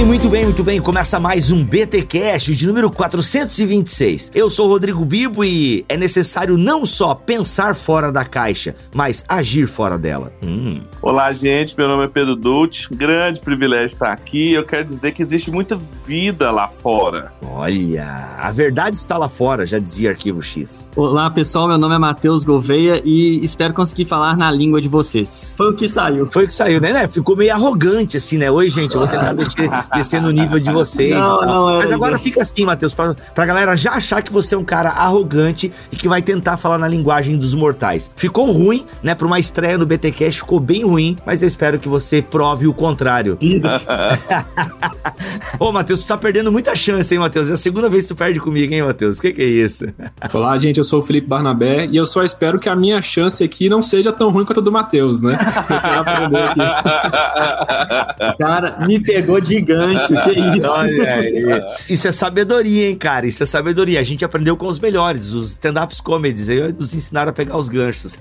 Bem, muito bem, muito bem. Começa mais um BT Cash de número 426. Eu sou o Rodrigo Bibo e é necessário não só pensar fora da caixa, mas agir fora dela. Hum. Olá, gente. Meu nome é Pedro Dutch. Grande privilégio estar aqui. Eu quero dizer que existe muita vida lá fora. Olha, a verdade está lá fora, já dizia Arquivo X. Olá, pessoal. Meu nome é Matheus Gouveia e espero conseguir falar na língua de vocês. Foi o que saiu. Foi o que saiu, né? né? Ficou meio arrogante assim, né? Oi, gente, eu vou tentar descer, descer no nível de vocês. Não, não, Mas agora fica assim, Matheus, pra, pra galera já achar que você é um cara arrogante e que vai tentar falar na linguagem dos mortais. Ficou ruim, né? Pra uma estreia no BTcast, ficou bem ruim, mas eu espero que você prove o contrário. Ô, Matheus, tu tá perdendo muita chance, hein, Matheus? É a segunda vez que tu perde comigo, hein, Matheus? O que, que é isso? Olá, gente, eu sou o Felipe Barnabé e eu só espero que a minha chance aqui não seja tão ruim quanto a do Matheus, né? cara, me pegou de gancho, que isso? Olha aí. Isso é sabedoria, hein, cara? Isso é sabedoria. A gente aprendeu com os melhores, os stand-ups comedies. Aí nos ensinaram a pegar os ganchos.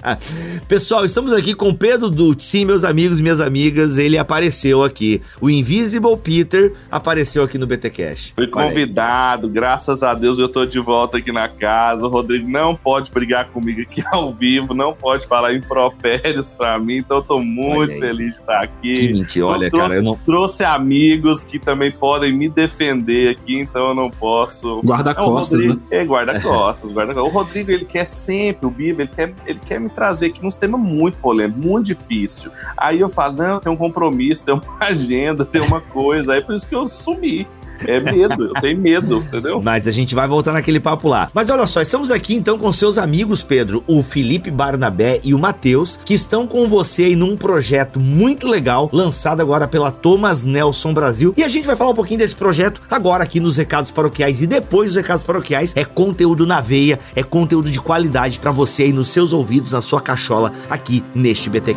Pessoal, estamos aqui com Pedro Dutz. Sim, meus amigos, minhas amigas, ele apareceu aqui. O Invisible Peter apareceu aqui no BT Cash. Fui convidado, graças a Deus eu tô de volta aqui na casa. O Rodrigo não pode brigar comigo aqui ao vivo, não pode falar impropérios pra mim, então eu tô muito feliz de estar aqui. Que mentira, olha, trouxe, cara, eu não... Trouxe amigos que também podem me defender aqui, então eu não posso... Guarda-costas, né? É, guarda-costas, guarda O Rodrigo, ele quer sempre, o Bibo, ele quer, ele quer me trazer aqui uns temas muito polêmicos, muito difícil. Aí eu falo, não, tem um compromisso, tem uma agenda, tem uma coisa, aí por isso que eu sumi. É medo, eu tenho medo, entendeu? Mas a gente vai voltar naquele papo lá. Mas olha só, estamos aqui então com seus amigos, Pedro, o Felipe Barnabé e o Matheus, que estão com você aí num projeto muito legal, lançado agora pela Thomas Nelson Brasil. E a gente vai falar um pouquinho desse projeto agora aqui nos recados paroquiais. E depois dos recados paroquiais, é conteúdo na veia, é conteúdo de qualidade para você aí nos seus ouvidos, na sua cachola, aqui neste BT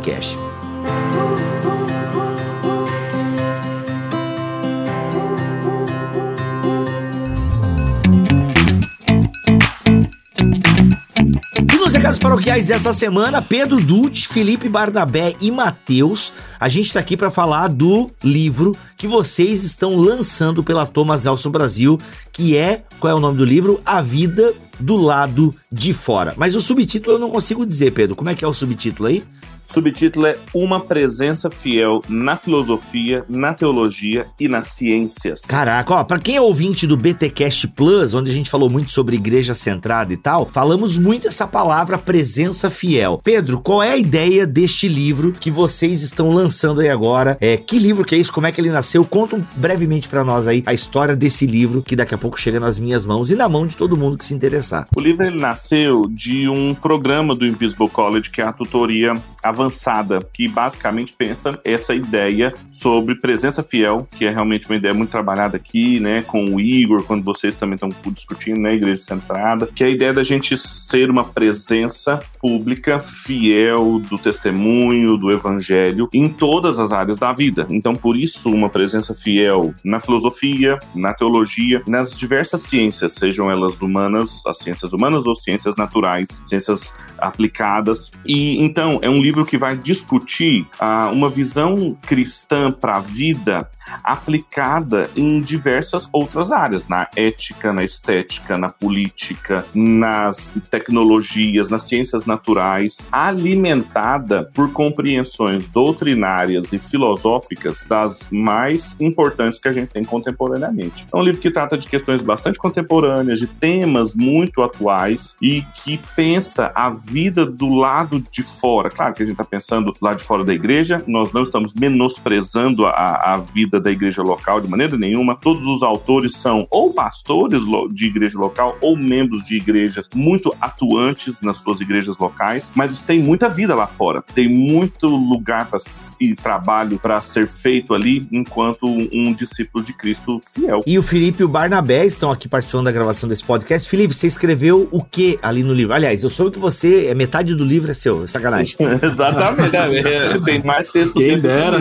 Cash. recados paroquiais dessa semana, Pedro Dutch, Felipe Barnabé e Matheus. A gente está aqui para falar do livro que vocês estão lançando pela Thomas Nelson Brasil, que é, qual é o nome do livro? A Vida do Lado de Fora. Mas o subtítulo eu não consigo dizer, Pedro. Como é que é o subtítulo aí? Subtítulo é Uma Presença Fiel na Filosofia, na Teologia e nas Ciências. Caraca, ó, pra quem é ouvinte do BTcast Plus, onde a gente falou muito sobre igreja centrada e tal, falamos muito essa palavra presença fiel. Pedro, qual é a ideia deste livro que vocês estão lançando aí agora? É, que livro que é isso? Como é que ele nasceu? Conta brevemente para nós aí a história desse livro que daqui a pouco chega nas minhas mãos e na mão de todo mundo que se interessar. O livro ele nasceu de um programa do Invisible College, que é a tutoria avançada, que basicamente pensa essa ideia sobre presença fiel, que é realmente uma ideia muito trabalhada aqui, né, com o Igor, quando vocês também estão discutindo, né, Igreja Centrada, que é a ideia da gente ser uma presença pública fiel do testemunho, do evangelho em todas as áreas da vida. Então, por isso, uma presença fiel na filosofia, na teologia, nas diversas ciências, sejam elas humanas, as ciências humanas ou ciências naturais, ciências aplicadas. E então, é um livro livro que vai discutir ah, uma visão cristã para a vida aplicada em diversas outras áreas, na ética, na estética, na política, nas tecnologias, nas ciências naturais, alimentada por compreensões doutrinárias e filosóficas das mais importantes que a gente tem contemporaneamente. É um livro que trata de questões bastante contemporâneas, de temas muito atuais e que pensa a vida do lado de fora. Claro que a gente está pensando do lado de fora da igreja, nós não estamos menosprezando a, a vida vida da igreja local de maneira nenhuma. Todos os autores são ou pastores de igreja local ou membros de igrejas muito atuantes nas suas igrejas locais, mas tem muita vida lá fora. Tem muito lugar pra, e trabalho para ser feito ali enquanto um discípulo de Cristo fiel. E o Felipe e o Barnabé estão aqui participando da gravação desse podcast. Felipe, você escreveu o que ali no livro? Aliás, eu soube que você é metade do livro é seu, sacanagem. Exatamente. É, tem mais texto Quem dera.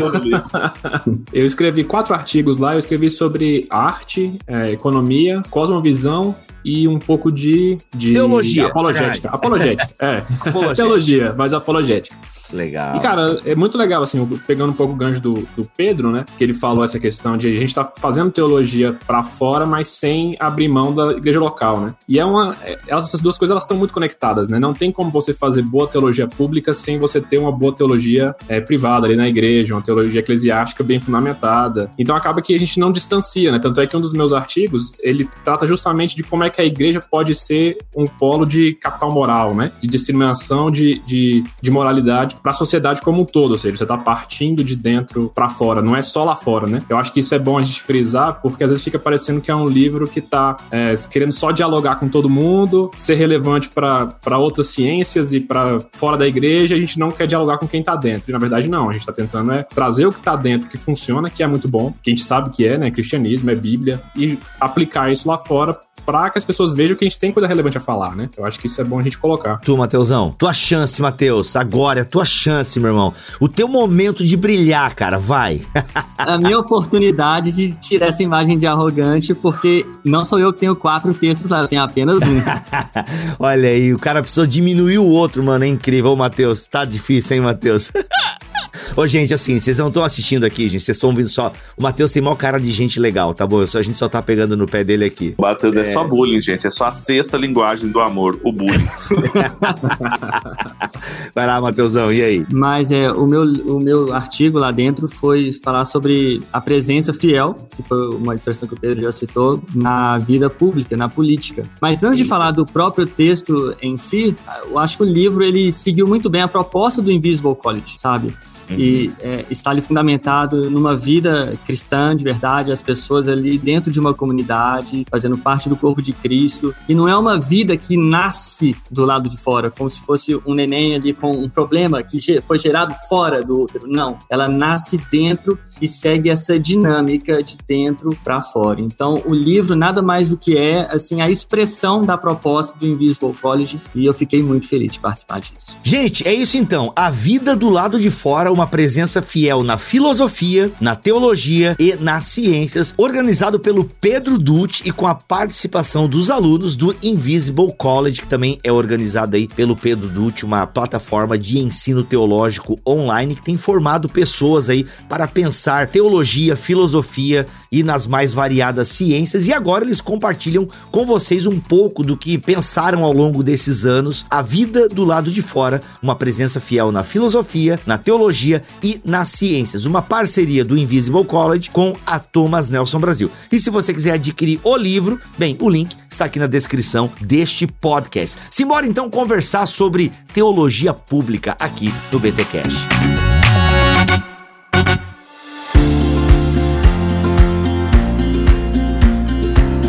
Eu escrevi escrevi quatro artigos lá. Eu escrevi sobre arte, é, economia, cosmovisão e um pouco de, de Teologia. apologética. Apologética, é. Apologética. Teologia, mas apologética. Legal. E, cara, é muito legal, assim, pegando um pouco o gancho do, do Pedro, né? Que ele falou essa questão de a gente tá fazendo teologia para fora, mas sem abrir mão da igreja local, né? E é uma. é- Essas duas coisas elas estão muito conectadas, né? Não tem como você fazer boa teologia pública sem você ter uma boa teologia é, privada ali na igreja, uma teologia eclesiástica bem fundamentada. Então acaba que a gente não distancia, né? Tanto é que um dos meus artigos ele trata justamente de como é que a igreja pode ser um polo de capital moral, né? De disseminação de, de, de moralidade para a sociedade como um todo, ou seja, você tá partindo de dentro para fora, não é só lá fora, né? Eu acho que isso é bom a gente frisar, porque às vezes fica parecendo que é um livro que tá é, querendo só dialogar com todo mundo, ser relevante para outras ciências e para fora da igreja, a gente não quer dialogar com quem tá dentro. E na verdade não, a gente tá tentando é trazer o que tá dentro que funciona, que é muito bom, que a gente sabe que é, né? Cristianismo, é Bíblia, e aplicar isso lá fora para que as pessoas vejam que a gente tem coisa relevante a falar, né? Eu acho que isso é bom a gente colocar. Tu, Mateusão, tua chance, Mateus. Agora é tua chance, meu irmão. O teu momento de brilhar, cara. Vai. a minha oportunidade de tirar essa imagem de arrogante, porque não sou eu que tenho quatro textos lá, eu tenho apenas um. Olha aí, o cara precisou diminuir o outro, mano. É incrível. Matheus, tá difícil, hein, Matheus? Ô, gente, assim, vocês não estão assistindo aqui, gente. Vocês estão ouvindo só. O Matheus tem maior cara de gente legal, tá bom? Só- A gente só tá pegando no pé dele aqui. O Matheus é. só bullying, gente. É só a sexta linguagem do amor, o bullying. Vai lá, Matheusão, e aí? Mas é, o, meu, o meu artigo lá dentro foi falar sobre a presença fiel, que foi uma expressão que o Pedro já citou, na vida pública, na política. Mas antes de falar do próprio texto em si, eu acho que o livro ele seguiu muito bem a proposta do Invisible College, sabe? E é, está ali fundamentado numa vida cristã de verdade, as pessoas ali dentro de uma comunidade, fazendo parte do corpo de Cristo. E não é uma vida que nasce do lado de fora, como se fosse um neném ali com um problema que foi gerado fora do outro. Não, ela nasce dentro e segue essa dinâmica de dentro para fora. Então, o livro nada mais do que é assim a expressão da proposta do Invisible College e eu fiquei muito feliz de participar disso. Gente, é isso então. A vida do lado de fora, uma presença fiel na filosofia, na teologia e nas ciências, organizado pelo Pedro Dutti e com a participação dos alunos do Invisible College, que também é organizado aí pelo Pedro Dutti, uma plataforma de ensino teológico online que tem formado pessoas aí para pensar teologia, filosofia e nas mais variadas ciências. E agora eles compartilham com vocês um pouco do que pensaram ao longo desses anos, a vida do lado de fora, uma presença fiel na filosofia, na teologia e nas ciências. Uma parceria do Invisible College com a Thomas Nelson Brasil. E se você quiser adquirir o livro, bem, o link está aqui na descrição deste podcast. Simbora então conversar sobre teologia pública aqui no BT Cash.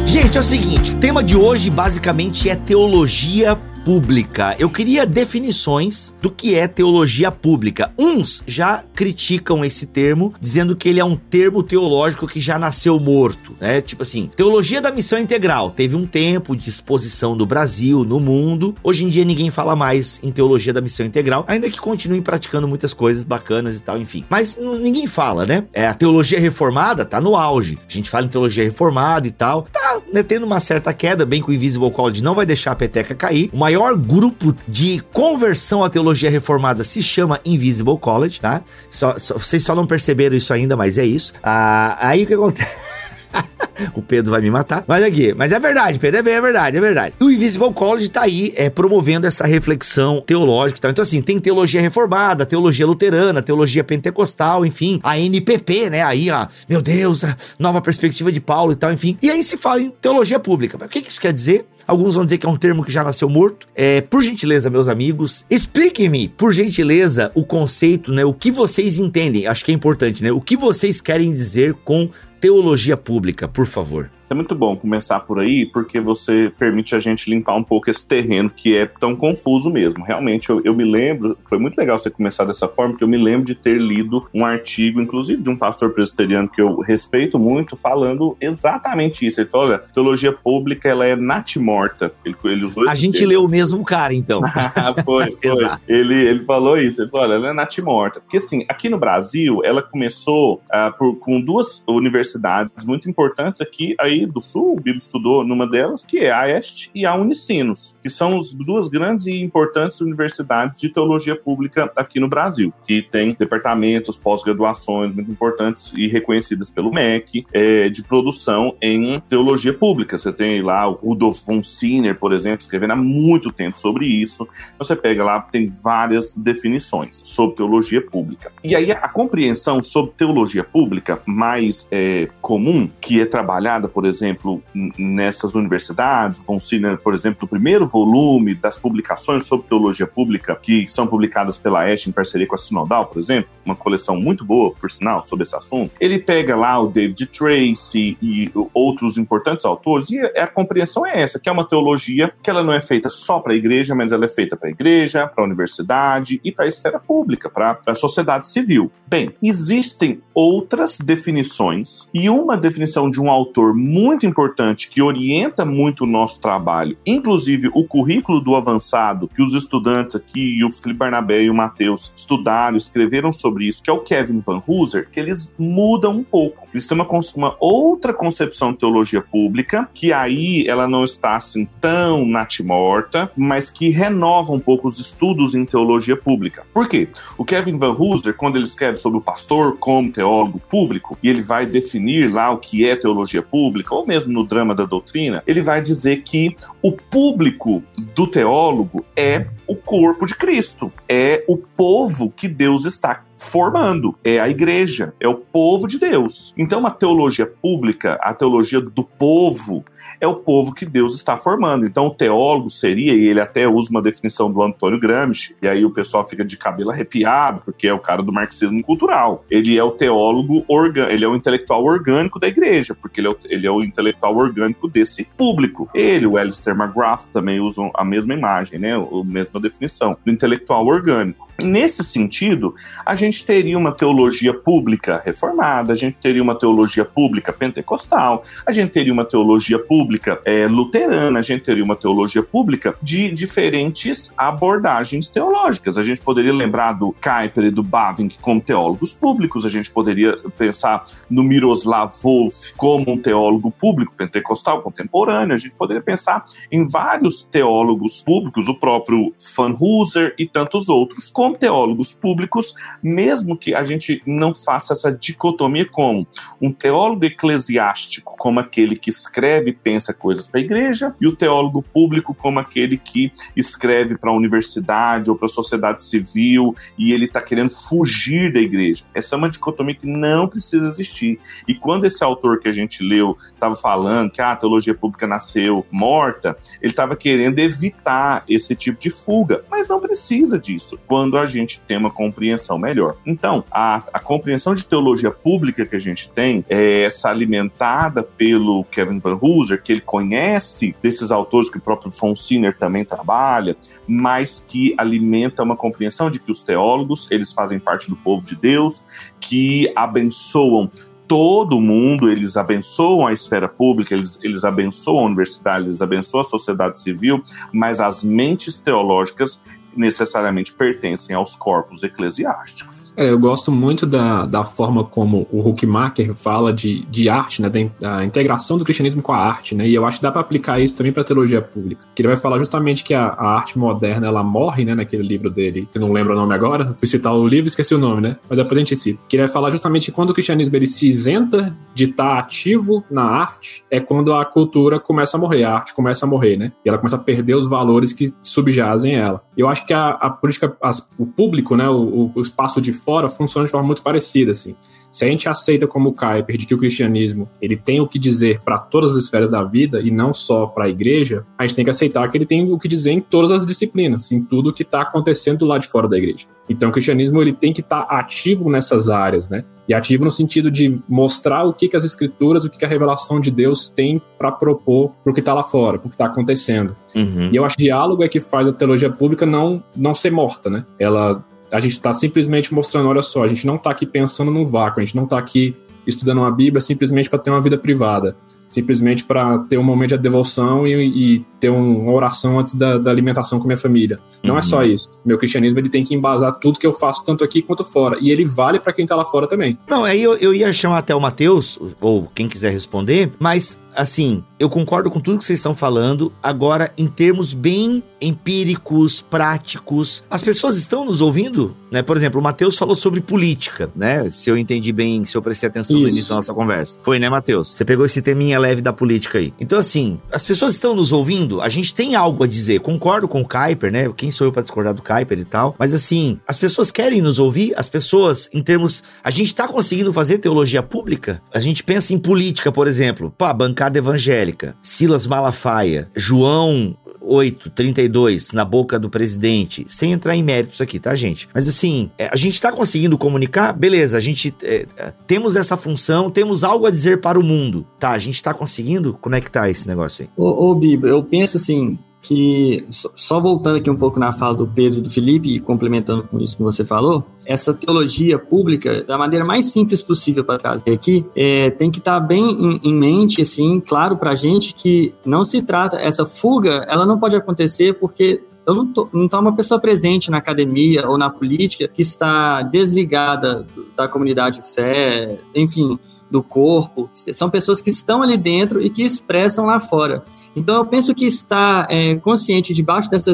Gente, é o seguinte, o tema de hoje basicamente é teologia pública. Eu queria definições do que é teologia pública. Uns já criticam esse termo, dizendo que ele é um termo teológico que já nasceu morto, né? Tipo assim, teologia da missão integral. Teve um tempo de exposição no Brasil, no mundo. Hoje em dia ninguém fala mais em teologia da missão integral, ainda que continuem praticando muitas coisas bacanas e tal, enfim. Mas ninguém fala, né? É, a teologia reformada tá no auge. A gente fala em teologia reformada e tal. Tá né, tendo uma certa queda, bem que o Invisible College não vai deixar a peteca cair. O maior grupo de conversão à teologia reformada se chama Invisible College, tá? Só- só- vocês só não perceberam isso ainda, mas é isso. Ah, aí o que acontece? o Pedro vai me matar. Mas aqui, mas é verdade, Pedro, é, é verdade, é verdade. O Invisible College tá aí é, promovendo essa reflexão teológica tal. Então, assim, tem teologia reformada, teologia luterana, teologia pentecostal, enfim, a NPP, né? Aí, ó, meu Deus, a nova perspectiva de Paulo e tal, enfim. E aí se fala em teologia pública. Mas O que, que isso quer dizer? Alguns vão dizer que é um termo que já nasceu morto. É, por gentileza, meus amigos, expliquem-me, por gentileza, o conceito, né? O que vocês entendem. Acho que é importante, né? O que vocês querem dizer com teologia pública, por favor. É muito bom começar por aí, porque você permite a gente limpar um pouco esse terreno que é tão confuso mesmo. Realmente, eu, eu me lembro, foi muito legal você começar dessa forma, porque eu me lembro de ter lido um artigo, inclusive de um pastor presbiteriano que eu respeito muito, falando exatamente isso. Ele falou: olha, teologia pública ela é natimorta. Ele, ele usou A gente termo. leu o mesmo cara, então. foi, foi. ele, ele falou isso. Ele falou: olha, ela é natimorta. Porque assim, aqui no Brasil, ela começou uh, por, com duas universidades muito importantes aqui aí do Sul. O Bíblia estudou numa delas, que é a Este e a Unicinos, que são as duas grandes e importantes universidades de teologia pública aqui no Brasil, que tem departamentos, pós-graduações muito importantes e reconhecidas pelo MEC, é, de produção em teologia pública. Você tem lá o Rudolf von Sinner, por exemplo, escrevendo há muito tempo sobre isso. Você pega lá, tem várias definições sobre teologia pública. E aí a compreensão sobre teologia pública mais é, comum, que é trabalhada, por exemplo, nessas universidades, von Sinner, por exemplo, o primeiro volume das publicações sobre teologia pública, que são publicadas pela Ash em parceria com a Sinodal, por exemplo, uma coleção muito boa, por sinal, sobre esse assunto, ele pega lá o David Tracy e outros importantes autores, e a compreensão é essa, que é uma teologia que ela não é feita só para a igreja, mas ela é feita para a igreja, para a universidade e para a esfera pública, para a sociedade civil. Bem, existem outras definições, e uma definição de um autor muito importante que orienta muito o nosso trabalho, inclusive o currículo do avançado, que os estudantes aqui, e o Felipe Barnabé e o Matheus estudaram, escreveram sobre isso, que é o Kevin Van Hooser, que eles mudam um pouco. Eles têm uma, uma outra concepção de teologia pública, que aí ela não está assim tão natimorta, mas que renova um pouco os estudos em teologia pública. Por quê? O Kevin Van Hooser, quando ele escreve sobre o pastor como teólogo público, e ele vai definir lá o que é teologia pública, ou mesmo no drama da doutrina, ele vai dizer que o público do teólogo é o corpo de Cristo, é o povo que Deus está formando, é a igreja, é o povo de Deus. Então, a teologia pública, a teologia do povo, é o povo que Deus está formando. Então, o teólogo seria, e ele até usa uma definição do Antônio Gramsci, e aí o pessoal fica de cabelo arrepiado, porque é o cara do marxismo cultural. Ele é o teólogo orgânico, ele é o intelectual orgânico da igreja, porque ele é o, ele é o intelectual orgânico desse público. Ele, o Alistair McGrath, também usam a mesma imagem, né? A mesma definição, do intelectual orgânico. Nesse sentido, a gente teria uma teologia pública reformada, a gente teria uma teologia pública pentecostal, a gente teria uma teologia pública é, luterana, a gente teria uma teologia pública de diferentes abordagens teológicas. A gente poderia lembrar do Kuyper e do Bavinck como teólogos públicos, a gente poderia pensar no Miroslav Wolf como um teólogo público pentecostal contemporâneo, a gente poderia pensar em vários teólogos públicos, o próprio Van Hooser e tantos outros, como teólogos públicos, mesmo que a gente não faça essa dicotomia com um teólogo eclesiástico como aquele que escreve e pensa coisas para a igreja, e o teólogo público como aquele que escreve para a universidade ou para a sociedade civil e ele está querendo fugir da igreja. Essa é uma dicotomia que não precisa existir. E quando esse autor que a gente leu estava falando que ah, a teologia pública nasceu morta, ele estava querendo evitar esse tipo de fuga, mas não precisa disso. Quando a gente tem uma compreensão melhor. Então, a, a compreensão de teologia pública que a gente tem é essa alimentada pelo Kevin Van Hooser, que ele conhece desses autores que o próprio Von Sinner também trabalha, mas que alimenta uma compreensão de que os teólogos, eles fazem parte do povo de Deus, que abençoam todo mundo, eles abençoam a esfera pública, eles, eles abençoam a universidade, eles abençoam a sociedade civil, mas as mentes teológicas necessariamente pertencem aos corpos eclesiásticos. É, eu gosto muito da, da forma como o Huckmacher fala de, de arte, né, da, integração do cristianismo com a arte, né, e eu acho que dá para aplicar isso também para a teologia pública, que ele vai falar justamente que a, a, arte moderna, ela morre, né, naquele livro dele, que eu não lembro o nome agora, fui citar o livro esqueci o nome, né, mas depois a gente cita, que ele vai falar justamente que quando o cristianismo ele se isenta de estar ativo na arte, é quando a cultura começa a morrer, a arte começa a morrer, né, e ela começa a perder os valores que subjazem ela. Eu acho que a, a política, as, o público, né, o, o, espaço de fora funciona de forma muito parecida, assim. Se a gente aceita como o de que o cristianismo ele tem o que dizer para todas as esferas da vida e não só para a igreja, a gente tem que aceitar que ele tem o que dizer em todas as disciplinas, em tudo que está acontecendo lá de fora da igreja. Então o cristianismo ele tem que estar tá ativo nessas áreas, né? E ativo no sentido de mostrar o que, que as escrituras, o que, que a revelação de Deus tem para propor para o que está lá fora, para o que está acontecendo. Uhum. E eu acho que diálogo é que faz a teologia pública não, não ser morta, né? Ela a gente está simplesmente mostrando, olha só, a gente não está aqui pensando num vácuo, a gente não está aqui estudando uma Bíblia simplesmente para ter uma vida privada, simplesmente para ter um momento de devoção e, e ter uma oração antes da, da, alimentação com minha família. Não é só uhum. isso. Meu cristianismo ele tem que embasar tudo que eu faço, tanto aqui quanto fora. E ele vale para quem tá lá fora também. Não, aí eu, eu ia chamar até o Matheus, ou quem quiser responder, mas assim, eu concordo com tudo que vocês estão falando. Agora, em termos bem empíricos, práticos, as pessoas estão nos ouvindo? Né? Por exemplo, o Matheus falou sobre política, né? Se eu entendi bem, se eu prestei atenção Isso. no início da nossa conversa. Foi, né, Matheus? Você pegou esse teminha leve da política aí. Então, assim, as pessoas estão nos ouvindo, a gente tem algo a dizer. Concordo com o Kuiper, né? Quem sou eu para discordar do Kuiper e tal? Mas, assim, as pessoas querem nos ouvir, as pessoas, em termos. A gente tá conseguindo fazer teologia pública? A gente pensa em política, por exemplo. Pá, bancada evangélica, Silas Malafaia, João 8, 32 na boca do presidente, sem entrar em méritos aqui, tá, gente? Mas assim, é, a gente tá conseguindo comunicar, beleza, a gente é, é, temos essa função, temos algo a dizer para o mundo, tá? A gente tá conseguindo? Como é que tá esse negócio aí? Ô, ô Bibo, eu penso assim, que, só voltando aqui um pouco na fala do Pedro e do Felipe, e complementando com isso que você falou, essa teologia pública, da maneira mais simples possível para trazer aqui, é, tem que estar tá bem em, em, mente, assim, claro para a gente que não se trata, essa fuga, ela não pode acontecer porque eu não tô, não tá uma pessoa presente na academia ou na política que está desligada da comunidade de fé, enfim, do corpo. São pessoas que estão ali dentro e que expressam lá fora. Então eu penso que estar é, consciente debaixo dessa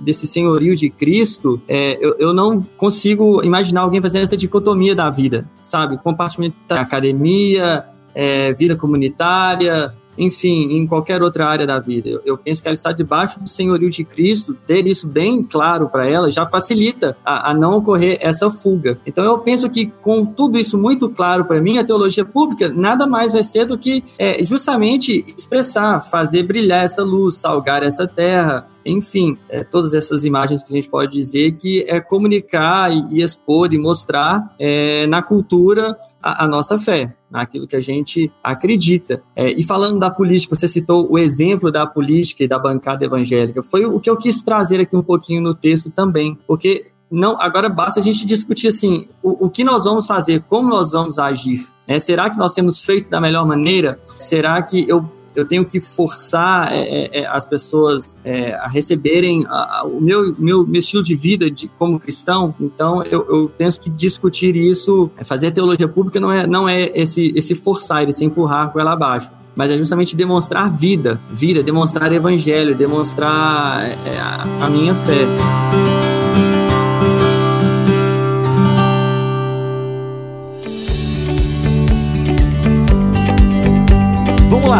desse senhorio de Cristo, é, eu, eu, não consigo imaginar alguém fazendo essa dicotomia da vida, sabe? Compartimentar academia, é, vida comunitária, enfim, em qualquer outra área da vida. Eu, eu, penso que ela está debaixo do senhorio de Cristo, ter isso bem claro para ela já facilita a, a, não ocorrer essa fuga. Então eu penso que com tudo isso muito claro para mim, a teologia pública nada mais vai ser do que é, justamente expressar, fazer brilhar essa luz, salgar essa terra, enfim, é, todas essas imagens que a gente pode dizer que é comunicar e, e expor e mostrar é, na cultura a, a nossa fé naquilo que a gente acredita. É, e falando da política, você citou o exemplo da política e da bancada evangélica. Foi o que eu quis trazer aqui um pouquinho no texto também, porque não, agora basta a gente discutir assim, o, o que nós vamos fazer, como nós vamos agir. É, será que nós temos feito da melhor maneira? Será que eu eu tenho que forçar é, é, é, as pessoas é, a receberem a, a, o meu, meu, meu estilo de vida de, como cristão. Então, eu, eu penso que discutir isso, é, fazer teologia pública não é, não é esse, esse forçar, esse empurrar com ela abaixo mas é justamente demonstrar vida, vida, demonstrar evangelho, demonstrar é, a, a minha fé.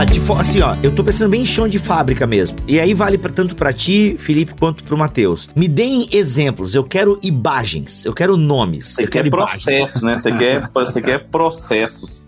De, assim, ó, eu tô pensando bem em chão de fábrica mesmo. E aí vale pra, tanto para ti, Felipe, quanto pro Matheus. Me deem exemplos, eu quero imagens, eu quero nomes. Você eu quer processo, né? Você quer, você quer processos.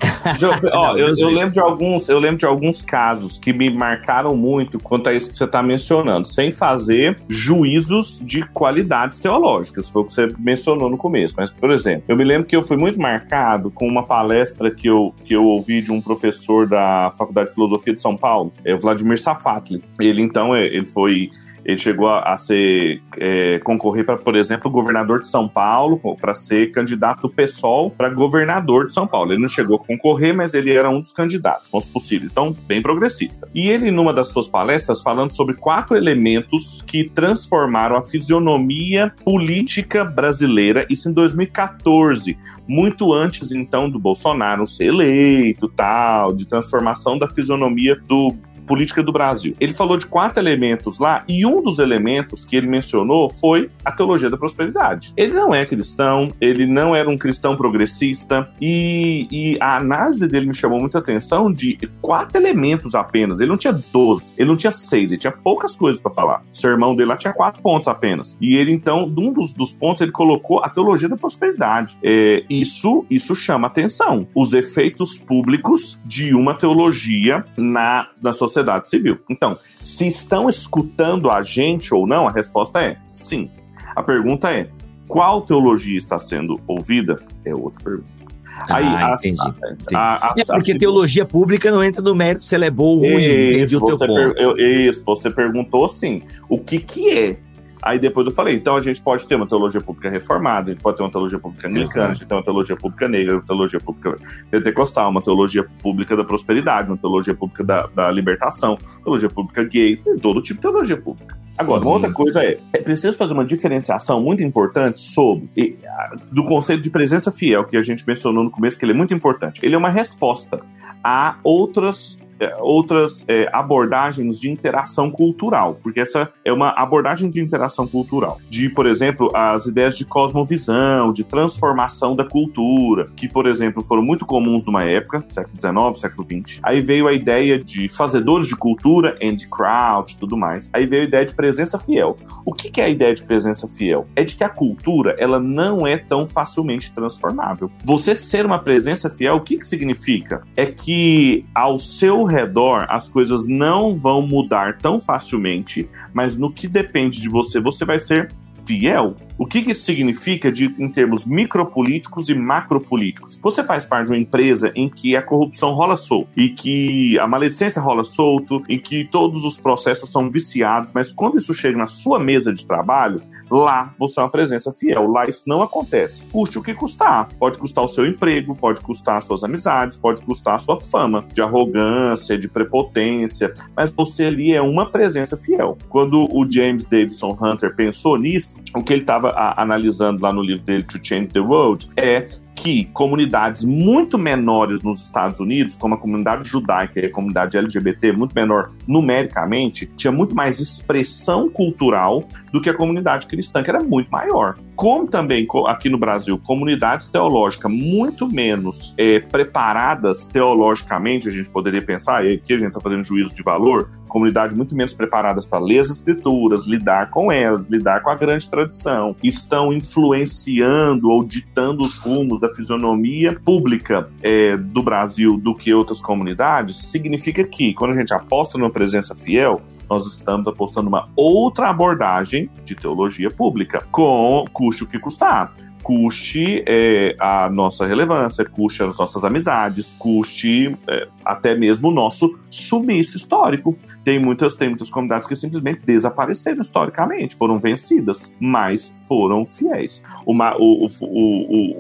ó, eu, eu, lembro de alguns, eu lembro de alguns casos que me marcaram muito quanto a isso que você tá mencionando, sem fazer juízos de qualidades teológicas, foi o que você mencionou no começo. Mas, por exemplo, eu me lembro que eu fui muito marcado com uma palestra que eu, que eu ouvi de um professor da Faculdade Filosofia de São Paulo, é o Vladimir Safatli. Ele, então, é, ele foi ele chegou a, a ser é, concorrer para, por exemplo, governador de São Paulo, para ser candidato do PSOL para governador de São Paulo. Ele não chegou a concorrer, mas ele era um dos candidatos, se possível. Então, bem progressista. E ele, numa das suas palestras, falando sobre quatro elementos que transformaram a fisionomia política brasileira, isso em 2014, muito antes então do Bolsonaro ser eleito, tal, de transformação da fisionomia do política do Brasil. Ele falou de quatro elementos lá e um dos elementos que ele mencionou foi a teologia da prosperidade. Ele não é cristão, ele não era um cristão progressista e, e a análise dele me chamou muita atenção de quatro elementos apenas. Ele não tinha 12, ele não tinha seis, ele tinha poucas coisas para falar. O sermão dele lá tinha quatro pontos apenas. E ele, então, um dos, dos pontos, ele colocou a teologia da prosperidade. É, isso, isso chama atenção. Os efeitos públicos de uma teologia na, na sociedade sociedade civil. Então, se estão escutando a gente ou não, a resposta é sim. A pergunta é: qual teologia está sendo ouvida? É outra pergunta. Aí, ah, a, entendi. A, a, é porque teologia pública não entra no mérito se ela é boa ou ruim, entendi o teu ponto. Eu, isso, você perguntou assim, o que que é Aí depois eu falei, então a gente pode ter uma teologia pública reformada, a gente pode ter uma teologia pública anglicana, a gente tem uma teologia pública negra, uma teologia pública pentecostal, uma teologia pública da prosperidade, uma teologia pública da, da libertação, teologia pública gay, todo tipo de teologia pública. Agora, uma outra coisa é, é preciso fazer uma diferenciação muito importante sobre e, do conceito de presença fiel que a gente mencionou no começo, que ele é muito importante. Ele é uma resposta a outras outras é, abordagens de interação cultural, porque essa é uma abordagem de interação cultural, de, por exemplo, as ideias de cosmovisão, de transformação da cultura, que, por exemplo, foram muito comuns numa época, século XIX, século XX. Aí veio a ideia de fazedores de cultura, Andy e tudo mais. Aí veio a ideia de presença fiel. O que, que é a ideia de presença fiel? É de que a cultura, ela não é tão facilmente transformável. Você ser uma presença fiel, o que, que significa? É que ao seu redor as coisas não vão mudar tão facilmente, mas no que depende de você, você vai ser fiel o que, isso significa de, em termos micropolíticos e macropolíticos? Você faz parte de uma empresa em que a corrupção rola solto e que a maledicência rola solto e que todos os processos são viciados, mas quando isso chega na sua mesa de trabalho, lá você é uma presença fiel. Lá isso não acontece. Custe o que custar. Pode custar o seu emprego, pode custar suas amizades, pode custar a sua fama de arrogância, de prepotência, mas você ali é uma presença fiel. Quando o James Davidson Hunter pensou nisso, o que ele estava estava analisando lá no livro dele, To Change the World, é que comunidades muito menores nos Estados Unidos, como a comunidade judaica e a comunidade LGBT, muito menor numericamente, tinha muito mais expressão cultural do que a comunidade cristã, que era muito maior. Como também aqui no Brasil, comunidades teológicas muito menos é, preparadas teologicamente, a gente poderia pensar, e aqui a gente está fazendo juízo de valor, comunidades muito menos preparadas para ler as escrituras, lidar com elas, lidar com a grande tradição, estão influenciando ou ditando os rumos da fisionomia pública é, do Brasil do que outras comunidades, significa que quando a gente aposta numa presença fiel, nós estamos apostando uma outra abordagem de teologia pública, com custe o que custar custe é, a nossa relevância, custe as nossas amizades, custe é, até mesmo o nosso sumiço histórico. Tem muitas, tem muitas comunidades que simplesmente desapareceram historicamente, foram vencidas, mas foram fiéis. O, o, o,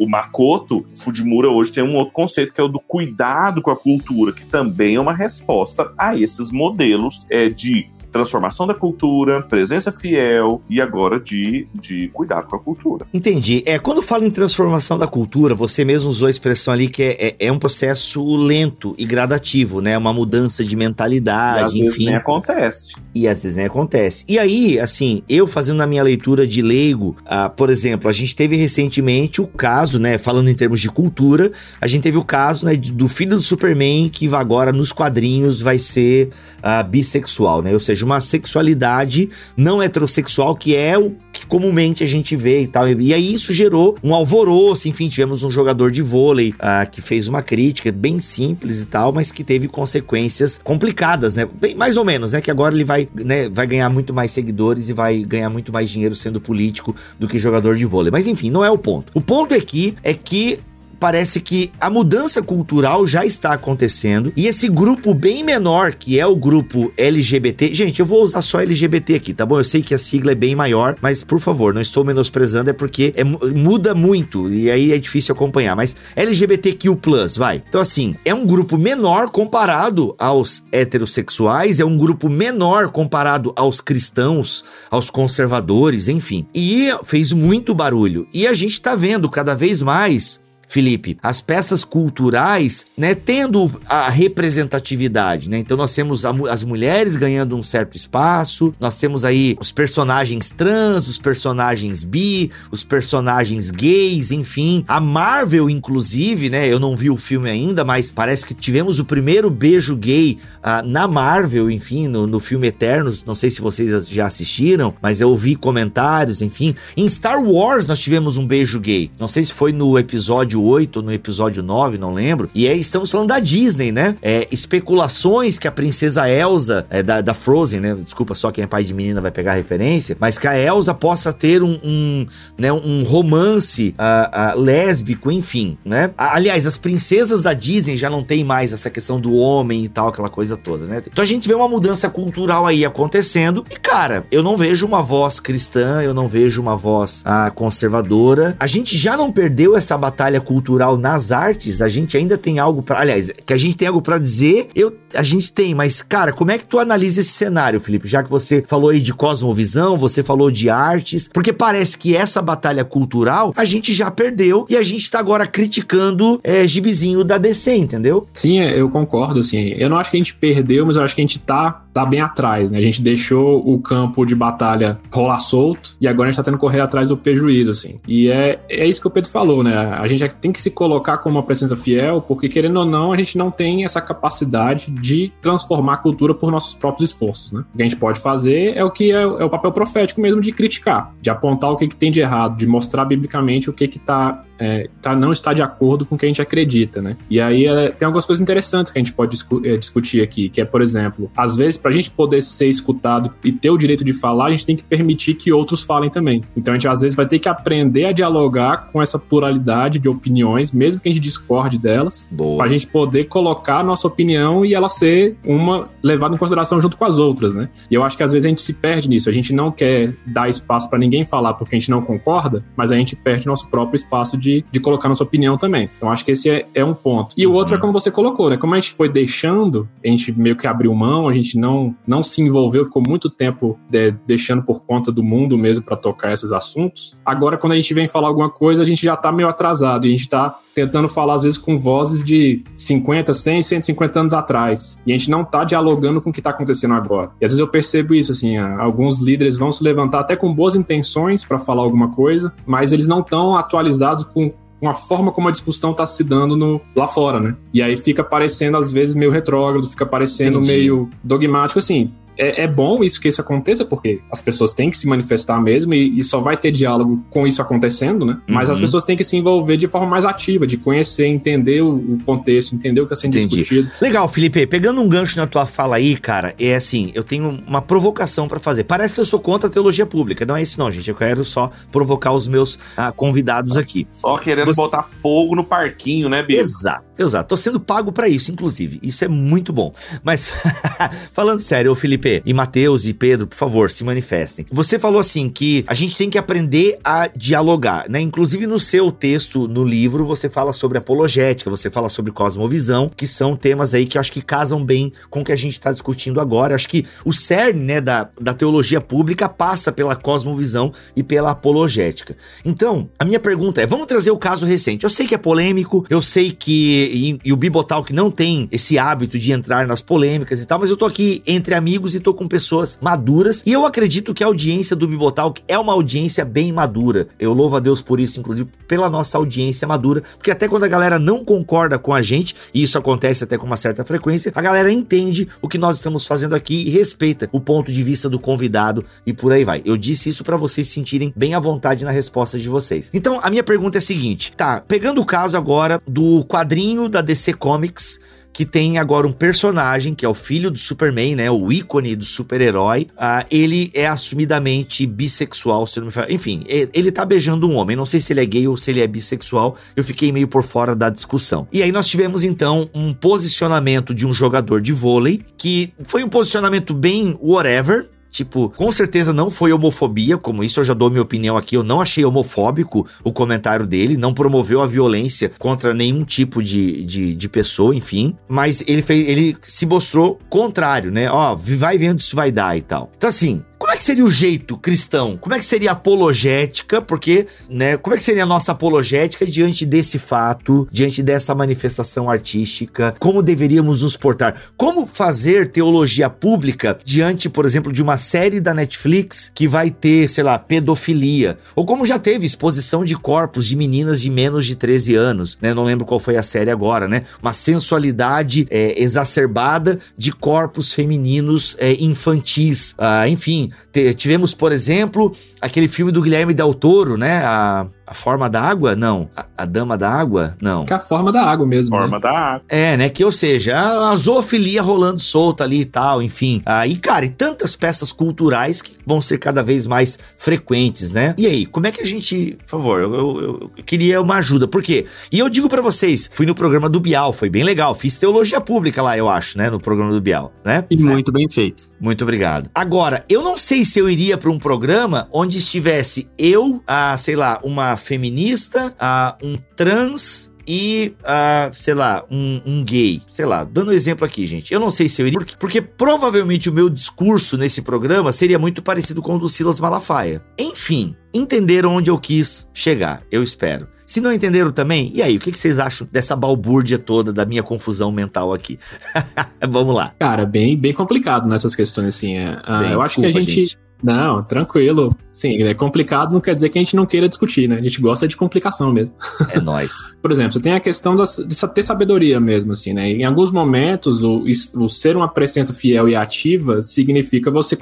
o, o Makoto Fujimura hoje tem um outro conceito que é o do cuidado com a cultura, que também é uma resposta a esses modelos é, de transformação da cultura, presença fiel e agora de, de cuidar com a cultura. Entendi. É, quando falo em transformação da cultura, você mesmo usou a expressão ali que é, é, é um processo lento e gradativo, né? Uma mudança de mentalidade, e às enfim. Vezes nem acontece. E às vezes nem acontece. E aí, assim, eu fazendo a minha leitura de leigo, ah, por exemplo, a gente teve recentemente o caso, né? Falando em termos de cultura, a gente teve o caso né, do filho do Superman que agora nos quadrinhos vai ser ah, bissexual, né? Ou seja, uma sexualidade não heterossexual, que é o que comumente a gente vê e tal. E aí isso gerou um alvoroço, enfim, tivemos um jogador de vôlei uh, que fez uma crítica bem simples e tal, mas que teve consequências complicadas, né? Bem, mais ou menos, né? Que agora ele vai, né, vai ganhar muito mais seguidores e vai ganhar muito mais dinheiro sendo político do que jogador de vôlei. Mas enfim, não é o ponto. O ponto aqui é que parece que a mudança cultural já está acontecendo e esse grupo bem menor, que é o grupo LGBT, gente, eu vou usar só LGBT aqui, tá bom? Eu sei que a sigla é bem maior, mas por favor, não estou menosprezando, é porque é, muda muito e aí é difícil acompanhar, mas LGBTQ+, vai. Então assim, é um grupo menor comparado aos heterossexuais, é um grupo menor comparado aos cristãos, aos conservadores, enfim. E fez muito barulho. E a gente tá vendo cada vez mais Felipe, as peças culturais, né, tendo a representatividade, né? Então nós temos a, as mulheres ganhando um certo espaço, nós temos aí os personagens trans, os personagens bi, os personagens gays, enfim. A Marvel, inclusive, né? Eu não vi o filme ainda, mas parece que tivemos o primeiro beijo gay uh, na Marvel, enfim, no, no filme Eternos. Não sei se vocês já assistiram, mas eu ouvi comentários, enfim. Em Star Wars nós tivemos um beijo gay. Não sei se foi no episódio episódio 8 ou no episódio 9, não lembro. E aí estamos falando da Disney, né? É, especulações que a princesa Elsa, é, da, da Frozen, né? Desculpa, só quem é pai de menina vai pegar a referência, mas que a Elsa possa ter um, um, né, um romance uh, uh, lésbico, enfim, né? Aliás, as princesas da Disney já não tem mais essa questão do homem e tal, aquela coisa toda, né? Então a gente vê uma mudança cultural aí acontecendo e, cara, eu não vejo uma voz cristã, eu não vejo uma voz uh, conservadora. A gente já não perdeu essa batalha cultural nas artes, a gente ainda tem algo para, aliás, que a gente tem algo para dizer, eu, a gente tem, mas, cara, como é que tu analisa esse cenário, Felipe? Já que você falou aí de cosmovisão, você falou de artes, porque parece que essa batalha cultural a gente já perdeu e a gente tá agora criticando é, gibizinho da DC, entendeu? Sim, é, eu concordo, assim. Eu não acho que a gente perdeu, mas eu acho que a gente tá, tá bem atrás, né? A gente deixou o campo de batalha rolar solto e agora a gente tá tendo que correr atrás do prejuízo, assim. E é, é isso que o Pedro falou, né? A gente tem que se colocar como uma presença fiel, porque querendo ou não, a gente não tem essa capacidade de transformar a cultura por nossos próprios esforços, né? O que a gente pode fazer é o que é, é o papel profético mesmo de criticar, de apontar o que, que tem de errado, de mostrar biblicamente o que que tá é, tá, não está de acordo com o que a gente acredita, né? E aí é, tem algumas coisas interessantes que a gente pode discu é, discutir aqui, que é, por exemplo, às vezes, para a gente poder ser escutado e ter o direito de falar, a gente tem que permitir que outros falem também. Então a gente às vezes vai ter que aprender a dialogar com essa pluralidade de opiniões, mesmo que a gente discorde delas, para a gente poder colocar a nossa opinião e ela ser uma levada em consideração junto com as outras, né? E eu acho que às vezes a gente se perde nisso, a gente não quer dar espaço para ninguém falar porque a gente não concorda, mas a gente perde nosso próprio espaço de de, de colocar nossa opinião também. Então acho que esse é, é um ponto. E o outro é como você colocou, né? Como a gente foi deixando, a gente meio que abriu mão, a gente não, não se envolveu, ficou muito tempo de, deixando por conta do mundo mesmo para tocar esses assuntos. Agora, quando a gente vem falar alguma coisa, a gente já tá meio atrasado e a gente tá tentando falar, às vezes, com vozes de 50, 100, 150 anos atrás. E a gente não tá dialogando com o que tá acontecendo agora. E às vezes eu percebo isso, assim, alguns líderes vão se levantar até com boas intenções para falar alguma coisa, mas eles não estão atualizados com com a forma como a discussão está se dando no, lá fora, né? E aí fica parecendo, às vezes, meio retrógrado, fica parecendo Entendi. meio dogmático, assim é, é, bom isso que isso aconteça, porque as pessoas têm que se manifestar mesmo e, e só vai ter diálogo com isso acontecendo, né? Mas as uhum. pessoas têm que se envolver de forma mais ativa, de conhecer, entender o, o contexto, entender o que está sendo Entendi. discutido. Legal, Felipe. Pegando um gancho na tua fala aí, cara, é assim, eu tenho uma provocação para fazer. Parece que eu sou contra a teologia pública. Não é isso não, gente. Eu quero só provocar os meus ah, convidados aqui. Só querendo Você... botar fogo no parquinho, né, Bia? Exato, exato. Tô sendo pago para isso, inclusive. Isso é muito bom. Mas, falando sério, Felipe, E Mateus e Pedro, por favor, se manifestem. Você falou assim que a gente tem que aprender a dialogar, né? Inclusive no seu texto no livro você fala sobre apologética, você fala sobre cosmovisão, que são temas aí que acho que casam bem com o que a gente está discutindo agora. Acho que o cerne, né, da, da teologia pública passa pela cosmovisão e pela apologética. Então, a minha pergunta é, vamos trazer o caso recente. Eu sei que é polêmico, eu sei que e, e o Bibotalk não tem esse hábito de entrar nas polêmicas e tal, mas eu tô aqui entre amigos e tô com pessoas maduras. E eu acredito que a audiência do Bibotalk é uma audiência bem madura. Eu louvo a Deus por isso, inclusive pela nossa audiência madura, porque até quando a galera não concorda com a gente, e isso acontece até com uma certa frequência, a galera entende o que nós estamos fazendo aqui e respeita o ponto de vista do convidado e por aí vai. Eu disse isso para vocês sentirem bem à vontade na resposta de vocês. Então, a minha pergunta é a seguinte: tá, pegando o caso agora do quadrinho da DC Comics que tem agora um personagem que é o filho do Superman, né? O ícone do super-herói. Uh, ele é assumidamente bissexual, se não me falo. Enfim, ele tá beijando um homem. Não sei se ele é gay ou se ele é bissexual. Eu fiquei meio por fora da discussão. E aí nós tivemos então um posicionamento de um jogador de vôlei que foi um posicionamento bem whatever, Tipo, com certeza não foi homofobia, como isso eu já dou minha opinião aqui. Eu não achei homofóbico o comentário dele, não promoveu a violência contra nenhum tipo de, de, de pessoa, enfim. Mas ele fez, ele se mostrou contrário, né? Ó, vai vendo isso vai dar e tal. Então, assim, como é que seria o jeito cristão? Como é que seria apologética? Porque, né, como é que seria a nossa apologética diante desse fato, diante dessa manifestação artística? Como deveríamos nos portar? Como fazer teologia pública diante, por exemplo, de uma série da Netflix que vai ter, sei lá, pedofilia? Ou como já teve exposição de corpos de meninas de menos de 13 anos, né? Não lembro qual foi a série agora, né? Uma sensualidade é, exacerbada de corpos femininos é, infantis. Ah, enfim, assim, tivemos, por exemplo, aquele filme do Guilherme Del Toro, né? A, a forma da água? Não. A, a dama da água? Não. Que é a forma da água mesmo. Forma né? da água. É, né? Que, ou seja, a, a zoofilia rolando solta ali e tal, enfim. Aí, ah, cara, e tantas peças culturais que vão ser cada vez mais frequentes, né? E aí, como é que a gente. Por favor, eu, eu, eu queria uma ajuda. Por quê? E eu digo para vocês, fui no programa do Bial, foi bem legal. Fiz teologia pública lá, eu acho, né? No programa do Bial, né? E muito bem feito. Muito obrigado. Agora, eu não sei se eu iria para um programa onde estivesse eu, a, sei lá, uma feminista, a um trans e, uh, sei lá, um, um, gay. Sei lá, dando um exemplo aqui, gente. Eu não sei se eu iria. Porque, porque, provavelmente o meu discurso nesse programa seria muito parecido com o do Silas Malafaia. Enfim, entenderam onde eu quis chegar, eu espero. Se não entenderam também, e aí, o que vocês acham dessa balbúrdia toda, da minha confusão mental aqui? Vamos lá. Cara, bem, bem complicado nessas questões, assim. É, uh, bem, eu acho que a gente, gente. Não, tranquilo. Sim, é complicado não quer dizer que a gente não queira discutir, né? A gente gosta de complicação mesmo. É nós. Por exemplo, você tem a questão da, de ter sabedoria mesmo, assim, né? Em alguns momentos, o, o ser uma presença fiel e ativa significa você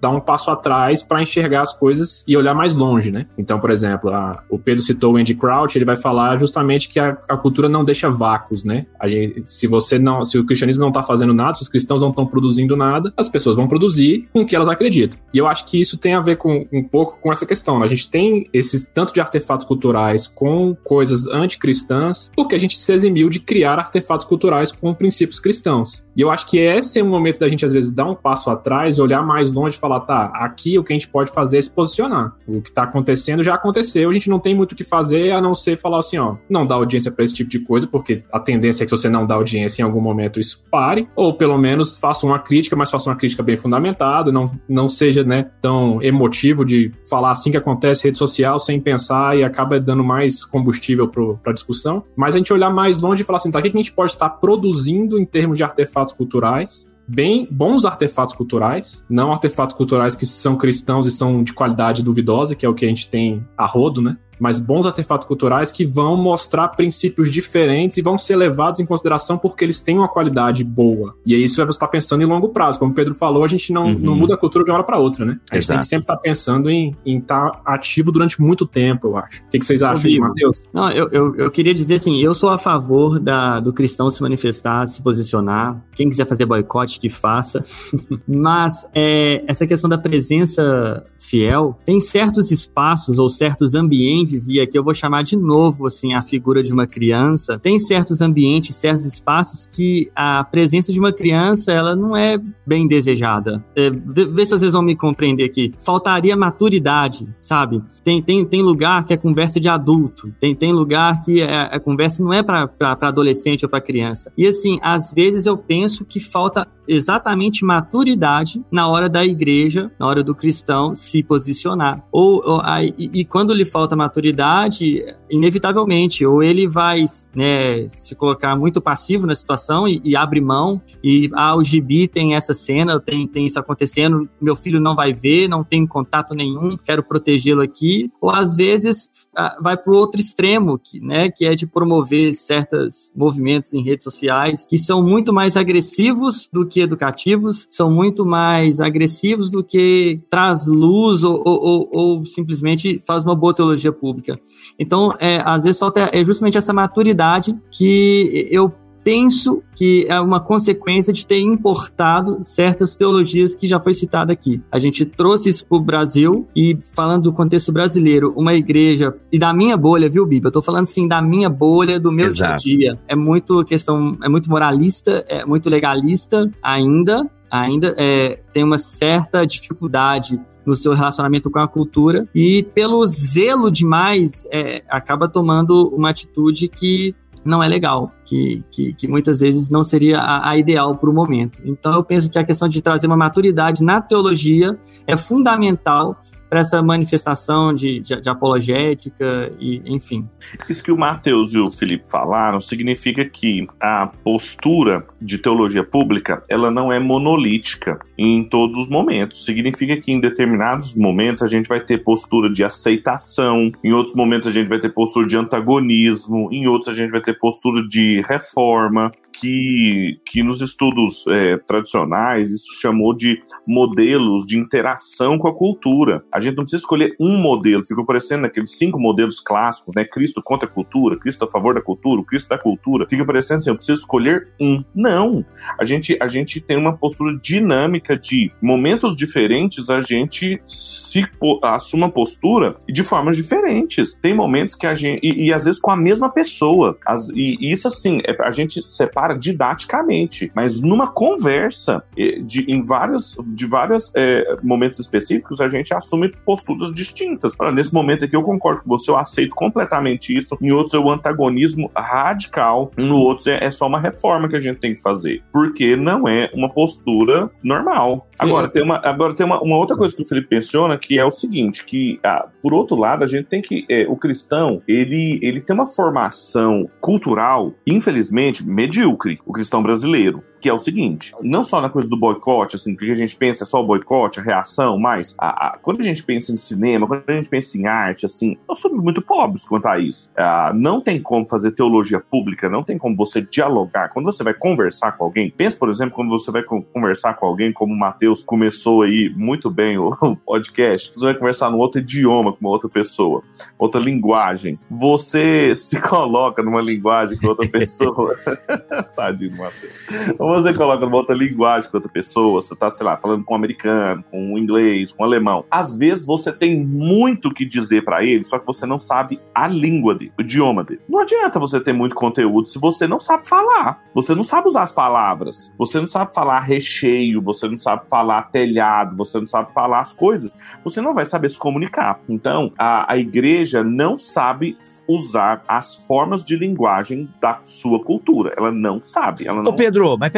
dar um passo atrás para enxergar as coisas e olhar mais longe, né? Então, por exemplo, a, o Pedro citou o Andy Crouch, ele vai falar justamente que a, a cultura não deixa vácuos, né? Gente, se você não, se o cristianismo não está fazendo nada, se os cristãos não estão produzindo nada, as pessoas vão produzir com o que elas acreditam. E eu acho que isso tem a ver com um pouco com essa questão. Né? A gente tem esses tanto de artefatos culturais com coisas anticristãs, porque a gente se eximiu de criar artefatos culturais com princípios cristãos. E eu acho que esse é o momento da gente, às vezes, dar um passo atrás, olhar mais longe e falar, tá, aqui o que a gente pode fazer é se posicionar. O que está acontecendo já aconteceu, a gente não tem muito o que fazer a não ser falar assim, ó, não dá audiência para esse tipo de coisa, porque a tendência é que se você não dá audiência em algum momento isso pare, ou pelo menos faça uma crítica, mas faça uma crítica bem fundamentada, não, não seja, né, tão emotivo de falar assim que acontece rede social sem pensar e acaba dando mais combustível para a discussão. Mas a gente olhar mais longe e falar assim, tá, o que a gente pode estar produzindo em termos de artefatos culturais bem bons artefatos culturais, não artefatos culturais que são cristãos e são de qualidade duvidosa, que é o que a gente tem a rodo, né? Mas bons artefatos culturais que vão mostrar princípios diferentes e vão ser levados em consideração porque eles têm uma qualidade boa. E aí isso é você estar tá pensando em longo prazo. Como o Pedro falou, a gente não, uhum. não muda a cultura de uma hora para outra, né? A gente Exato. tem que sempre estar tá pensando em estar tá ativo durante muito tempo, eu acho. O que, que vocês acham, Matheus? Não, eu, eu, eu, queria dizer assim, eu sou a favor da, do cristão se manifestar, se posicionar. Quem quiser fazer boicote, que faça. mas é, essa questão da presença fiel, tem certos espaços ou certos ambientes dizia que eu vou chamar de novo assim a figura de uma criança. Tem certos ambientes, certos espaços que a presença de uma criança ela não é bem desejada. É, vê, se vocês vão me compreender aqui. Faltaria maturidade, sabe? Tem, tem, tem lugar que é conversa de adulto. Tem, tem lugar que é, a conversa não é para adolescente ou para criança. E assim, às vezes eu penso que falta exatamente maturidade na hora da igreja, na hora do cristão se posicionar. Ou, ou aí, e, e quando lhe falta maturidade, inevitavelmente, ou ele vai né, se colocar muito passivo na situação e, e abre mão, e ah, o gibi tem essa cena, tem, tem isso acontecendo, meu filho não vai ver, não tem contato nenhum, quero protegê-lo aqui, ou às vezes ah, vai para o outro extremo, que, né, que é de promover certos movimentos em redes sociais que são muito mais agressivos do que educativos, são muito mais agressivos do que traz luz ou, ou, ou, ou simplesmente faz uma boa teologia pública. Então, é, às vezes falta é justamente essa maturidade que eu penso que é uma consequência de ter importado certas teologias que já foi citada aqui. A gente trouxe isso para o Brasil e falando do contexto brasileiro, uma igreja e da minha bolha, viu, Bíblia? Eu tô falando assim da minha bolha, do meu Exato. dia a dia. É muito questão, é muito moralista, é muito legalista ainda, ainda é, tem uma certa dificuldade no seu relacionamento com a cultura e pelo zelo demais é, acaba tomando uma atitude que não é legal, que, que, que muitas vezes não seria a, a ideal para o momento. Então, eu penso que a questão de trazer uma maturidade na teologia é fundamental para essa manifestação de, de, de, apologética e enfim. Isso que o Mateus e o Felipe falaram significa que a postura de teologia pública ela não é monolítica em todos os momentos. Significa que em determinados momentos a gente vai ter postura de aceitação, em outros momentos a gente vai ter postura de antagonismo, em outros a gente vai ter postura de reforma, que, que nos estudos é, tradicionais isso chamou de modelos de interação com a cultura. A gente não precisa escolher um modelo, ficou parecendo aqueles cinco modelos clássicos, né? Cristo contra a cultura, Cristo a favor da cultura, Cristo da cultura. Fica parecendo assim, eu preciso escolher um. Não. A gente, a gente tem uma postura dinâmica de momentos diferentes, a gente se assume uma postura de formas diferentes. Tem momentos que a gente. E, e às vezes com a mesma pessoa. As, e, e, isso, assim, é, a gente separa didaticamente. Mas numa conversa, de, em vários, de vários é, momentos específicos, a gente assume posturas distintas. Olha, nesse momento aqui eu concordo com você, eu aceito completamente isso. Em outros é o antagonismo radical. No outro é, é só uma reforma que a gente tem que fazer. Porque não é uma postura normal. Agora, tem, uma, agora tem uma, uma outra coisa que o Felipe menciona, que é o seguinte, que, ah, por outro lado, a gente tem que... É, o cristão, ele, ele tem uma formação cultural, infelizmente, medíocre, o cristão brasileiro que é o seguinte: não só na coisa do boicote, assim, porque a gente pensa é só o boicote, a reação, mas a, a, quando a gente pensa em cinema, quando a gente pensa em arte, assim, nós somos muito pobres quanto a isso. Ah, não tem como fazer teologia pública, não tem como você dialogar. Quando você vai conversar com alguém, pensa, por exemplo, quando você vai conversar com alguém, como o Matheus começou aí muito bem o, o podcast, você vai conversar num outro idioma com uma outra pessoa, outra linguagem. Você se coloca numa linguagem com outra pessoa. Tadinho, Matheus você coloca numa outra linguagem com outra pessoa, você tá, sei lá, falando com um americano, com um inglês, com um alemão. Às vezes você tem muito que dizer para ele, só que você não sabe a língua dele, o idioma dele. Não adianta você ter muito conteúdo se você não sabe falar. Você não sabe usar as palavras. Você não sabe falar recheio, você não sabe falar telhado, você não sabe falar as coisas. Você não vai saber se comunicar. Então, a, a igreja não sabe usar as formas de linguagem da sua cultura. Ela não sabe. Ela não... Ô Pedro, mas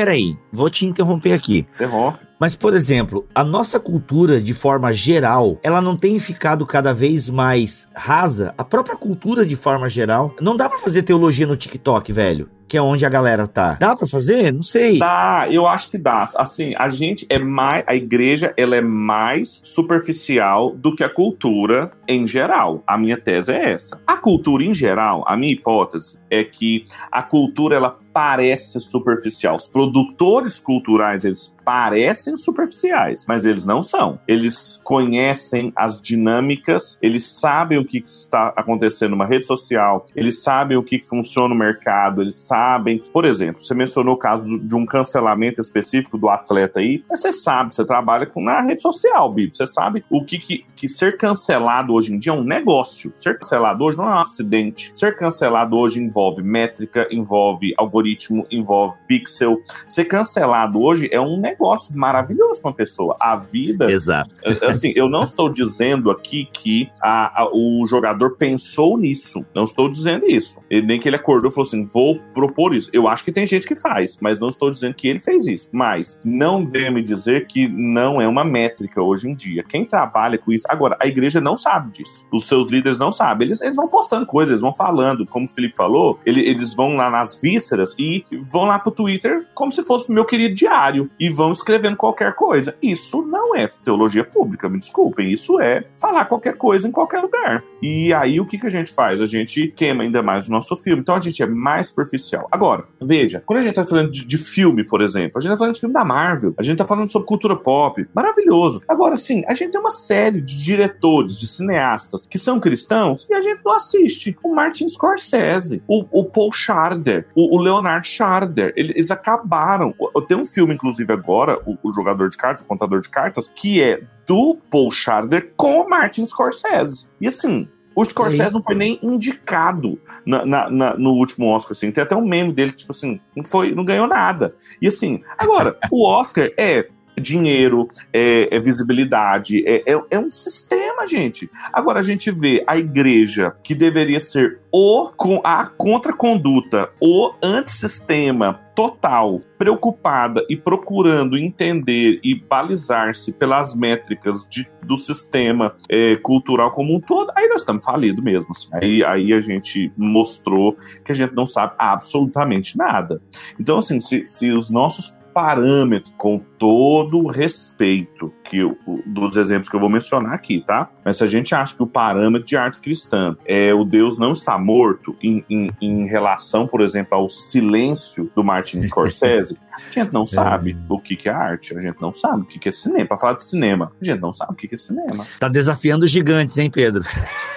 vou te interromper aqui. Interrompe. Mas, por exemplo, a nossa cultura, de forma geral, ela não tem ficado cada vez mais rasa? A própria cultura, de forma geral. Não dá para fazer teologia no TikTok, velho que é onde a galera tá. Dá para fazer? Não sei. Dá, eu acho que dá. Assim, a gente é mais, a igreja, ela é mais superficial do que a cultura em geral. A minha tese é essa. A cultura em geral, a minha hipótese é que a cultura ela parece superficial. Os produtores culturais, eles parecem superficiais, mas eles não são. Eles conhecem as dinâmicas, eles sabem o que está acontecendo numa rede social, eles sabem o que funciona no mercado, eles sabem. Por exemplo, você mencionou o caso de um cancelamento específico do atleta aí, mas você sabe, você trabalha com, na rede social, Bibi, você sabe o que, que, que ser cancelado hoje em dia é um negócio. Ser cancelado hoje não é um acidente. Ser cancelado hoje envolve métrica, envolve algoritmo, envolve pixel. Ser cancelado hoje é um negócio negócio maravilhoso para uma pessoa. A vida. Exato. Assim, eu não estou dizendo aqui que a, a, o jogador pensou nisso. Não estou dizendo isso. Ele, nem que ele acordou e falou assim: vou propor isso. Eu acho que tem gente que faz, mas não estou dizendo que ele fez isso. Mas não venha me dizer que não é uma métrica hoje em dia. Quem trabalha com isso. Agora, a igreja não sabe disso. Os seus líderes não sabem. Eles, eles vão postando coisas, eles vão falando. Como o Felipe falou, ele, eles vão lá nas vísceras e vão lá pro Twitter como se fosse o meu querido diário. E vão vão escrevendo qualquer coisa. Isso não é teologia pública, me desculpem. Isso é falar qualquer coisa em qualquer lugar. E aí o que, que a gente faz? A gente queima ainda mais o nosso filme. Então a gente é mais superficial. Agora, veja, quando a gente tá falando de, de filme, por exemplo, a gente tá falando de filme da Marvel, a gente tá falando sobre cultura pop, maravilhoso. Agora, sim, a gente tem uma série de diretores, de cineastas que são cristãos e a gente não assiste. O Martin Scorsese, o, o Paul Schrader, o, o Leonard Schrader, eles acabaram. Tem um filme, inclusive, agora agora, o, o, jogador de cartas, o contador de cartas, que é do Paul Schrader com o Martin Scorsese. E assim, o Scorsese não foi nem indicado na, na, na, no último Oscar, assim. Tem até um meme dele, tipo assim, não, foi, não ganhou nada. E assim, agora, o Oscar é dinheiro, é, é visibilidade, é, é, é, um sistema, gente. Agora a gente vê a igreja, que deveria ser o com a contraconduta, o antissistema total, preocupada e procurando entender e balizar-se pelas métricas de, do sistema é, cultural como um todo, aí nós estamos falidos mesmo. Assim. Aí, aí a gente mostrou que a gente não sabe absolutamente nada. Então, assim, se, se os nossos parâmetros, com todo o respeito que o, dos exemplos que eu vou mencionar aqui, tá? Mas se a gente acha que o parâmetro de arte cristã é o Deus não está morto em, em, em relação, por exemplo, ao silêncio do Martin Scorsese, a gente não sabe o que, que é arte, a gente não sabe o que, que é cinema. Para falar de cinema, a gente não sabe o que, que é cinema. Tá desafiando os gigantes, hein, Pedro?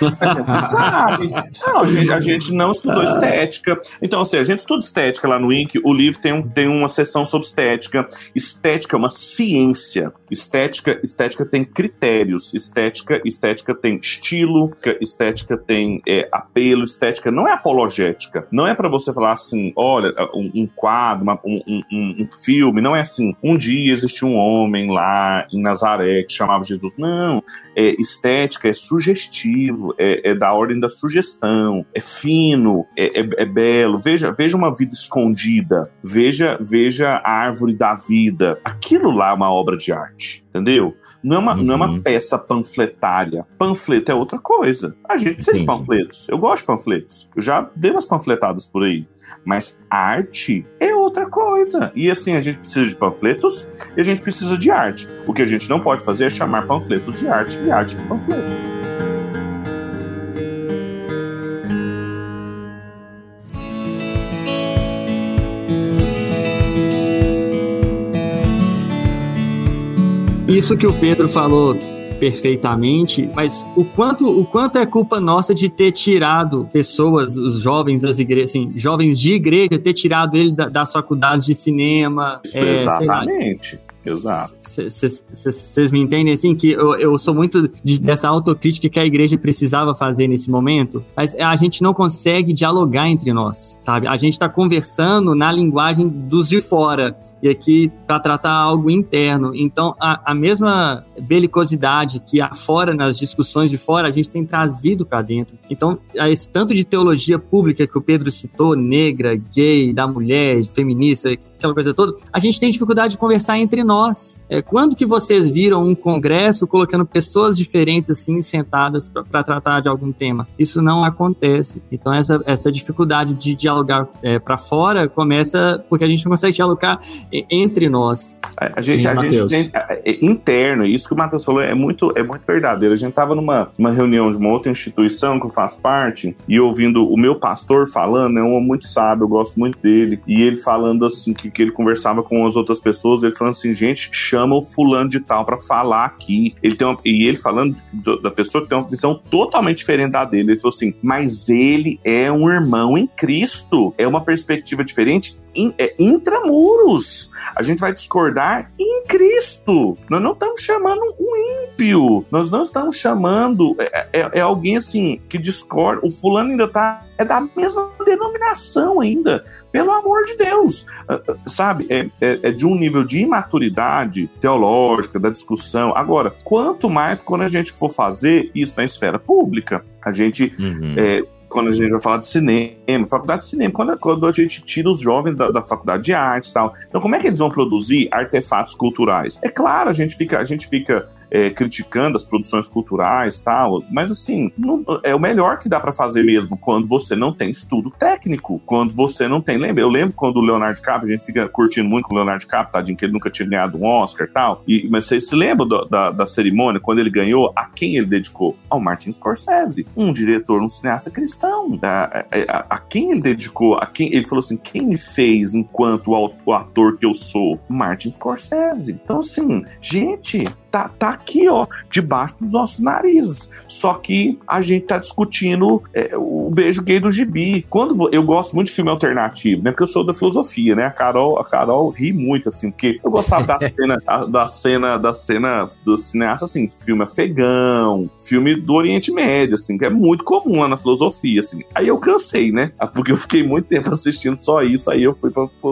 A gente não sabe. Não, a gente, a gente não estudou estética. Então, assim, a gente estuda estética lá no INC, o livro tem, um, tem uma seção sobre estética. Estética é uma ciência. Estética, estética tem critérios. Estética, estética tem estilo, estética tem é, apelo, estética não é apologética. Não é para você falar assim, olha, um, um quadro, uma, um, um, um, filme, não é assim, um dia existiu um homem lá em Nazaré que chamava Jesus. Não, é, estética é sugestivo, é, é da ordem da sugestão, é fino, é, é, é belo. Veja, veja uma vida escondida, veja, veja a árvore da vida. Aquilo lá é uma obra de arte, entendeu? Não é, uma, uhum. não é uma uhum. peça panfletária. Panfleto é outra coisa. A gente precisa Entendi. de panfletos. Eu gosto de panfletos. Eu já dei umas panfletadas por aí. Mas arte é outra coisa. E assim, a gente precisa de panfletos e a gente precisa de arte. O que a gente não pode fazer é chamar panfletos de arte e arte de panfleto. Isso que o Pedro falou perfeitamente, mas o quanto, o quanto é culpa nossa de ter tirado pessoas, os jovens das igrejas, assim, jovens de igreja, ter tirado ele da, das faculdades de cinema. Isso, é, exatamente. Exato. Vocês me entendem assim que eu, eu sou muito de, dessa autocrítica que a igreja precisava fazer nesse momento, mas a gente não consegue dialogar entre nós, sabe? A gente está conversando na linguagem dos de fora e aqui para tratar algo interno. Então, a, a mesma belicosidade que há fora nas discussões de fora, a gente tem trazido para dentro. Então, esse tanto de teologia pública que o Pedro citou, negra, gay, da mulher, feminista, aquela coisa toda, a gente tem dificuldade de conversar entre nós. É, quando que vocês viram um congresso colocando pessoas diferentes assim sentadas para tratar de algum tema? Isso não acontece. Então essa, essa dificuldade de dialogar é, para fora começa porque a gente não consegue dialogar entre nós. A, gente, a gente tem, é, é, interno, isso que o Matheus falou é muito, é muito verdadeiro. A gente estava numa uma reunião de uma outra instituição que eu faço parte e ouvindo o meu pastor falando, é um homem muito sábio, eu gosto muito dele, e ele falando assim que que ele conversava com as outras pessoas, ele falando assim, gente, chama o fulano de tal para falar aqui. Ele tem uma, e ele falando de, da pessoa que tem uma visão totalmente diferente da dele. Ele falou assim, mas ele é um irmão em Cristo. É uma perspectiva diferente in, é, intramuros. A gente vai discordar em Cristo. Nós não estamos chamando um ímpio. Nós não estamos chamando. É, é, é alguém assim que discorda. O fulano ainda tá. É da mesma denominação ainda. Pelo amor de Deus. Uh, sabe? É, é, é, de um nível de imaturidade teológica, da discussão. Agora, quanto mais quando a gente for fazer isso na esfera pública, a gente uhum. é, quando a gente vai falar de cinema, faculdade de cinema, quando, quando a gente tira os jovens da, da, faculdade de arte e tal. Então, como é que eles vão produzir artefatos culturais? É claro, a gente fica, a gente fica é, criticando as produções culturais tal, mas assim, não, é o melhor que dá para fazer mesmo quando você não tem estudo técnico, quando você não tem. Lembra? Eu lembro quando o Leonardo DiCaprio, a gente fica curtindo muito com o Leonardo DiCaprio, tadinho, que ele nunca tinha ganhado um Oscar e tal, e, mas vocês se lembram do, da, da cerimônia, quando ele ganhou, a quem ele dedicou? Ao Martin Scorsese, um diretor, um cineasta cristão. A, a, a quem ele dedicou? A quem ele falou assim: quem me fez enquanto o ator que eu sou? Martin Scorsese. Então, assim, gente, tá, tá aqui, ó, debaixo dos nossos narizes. Só que a gente tá discutindo é, o beijo gay do gibi. Quando eu gosto muito de filme alternativo, né? Porque eu sou da filosofia, né? A Carol, a Carol ri muito, assim, porque eu gostava da cena, da cena, da cena do cineasta, assim, filme afegão, filme do Oriente Médio, assim, que é muito comum lá na filosofia, assim. Aí eu cansei, né? Porque eu fiquei muito tempo assistindo só isso, aí eu fui pra, pra,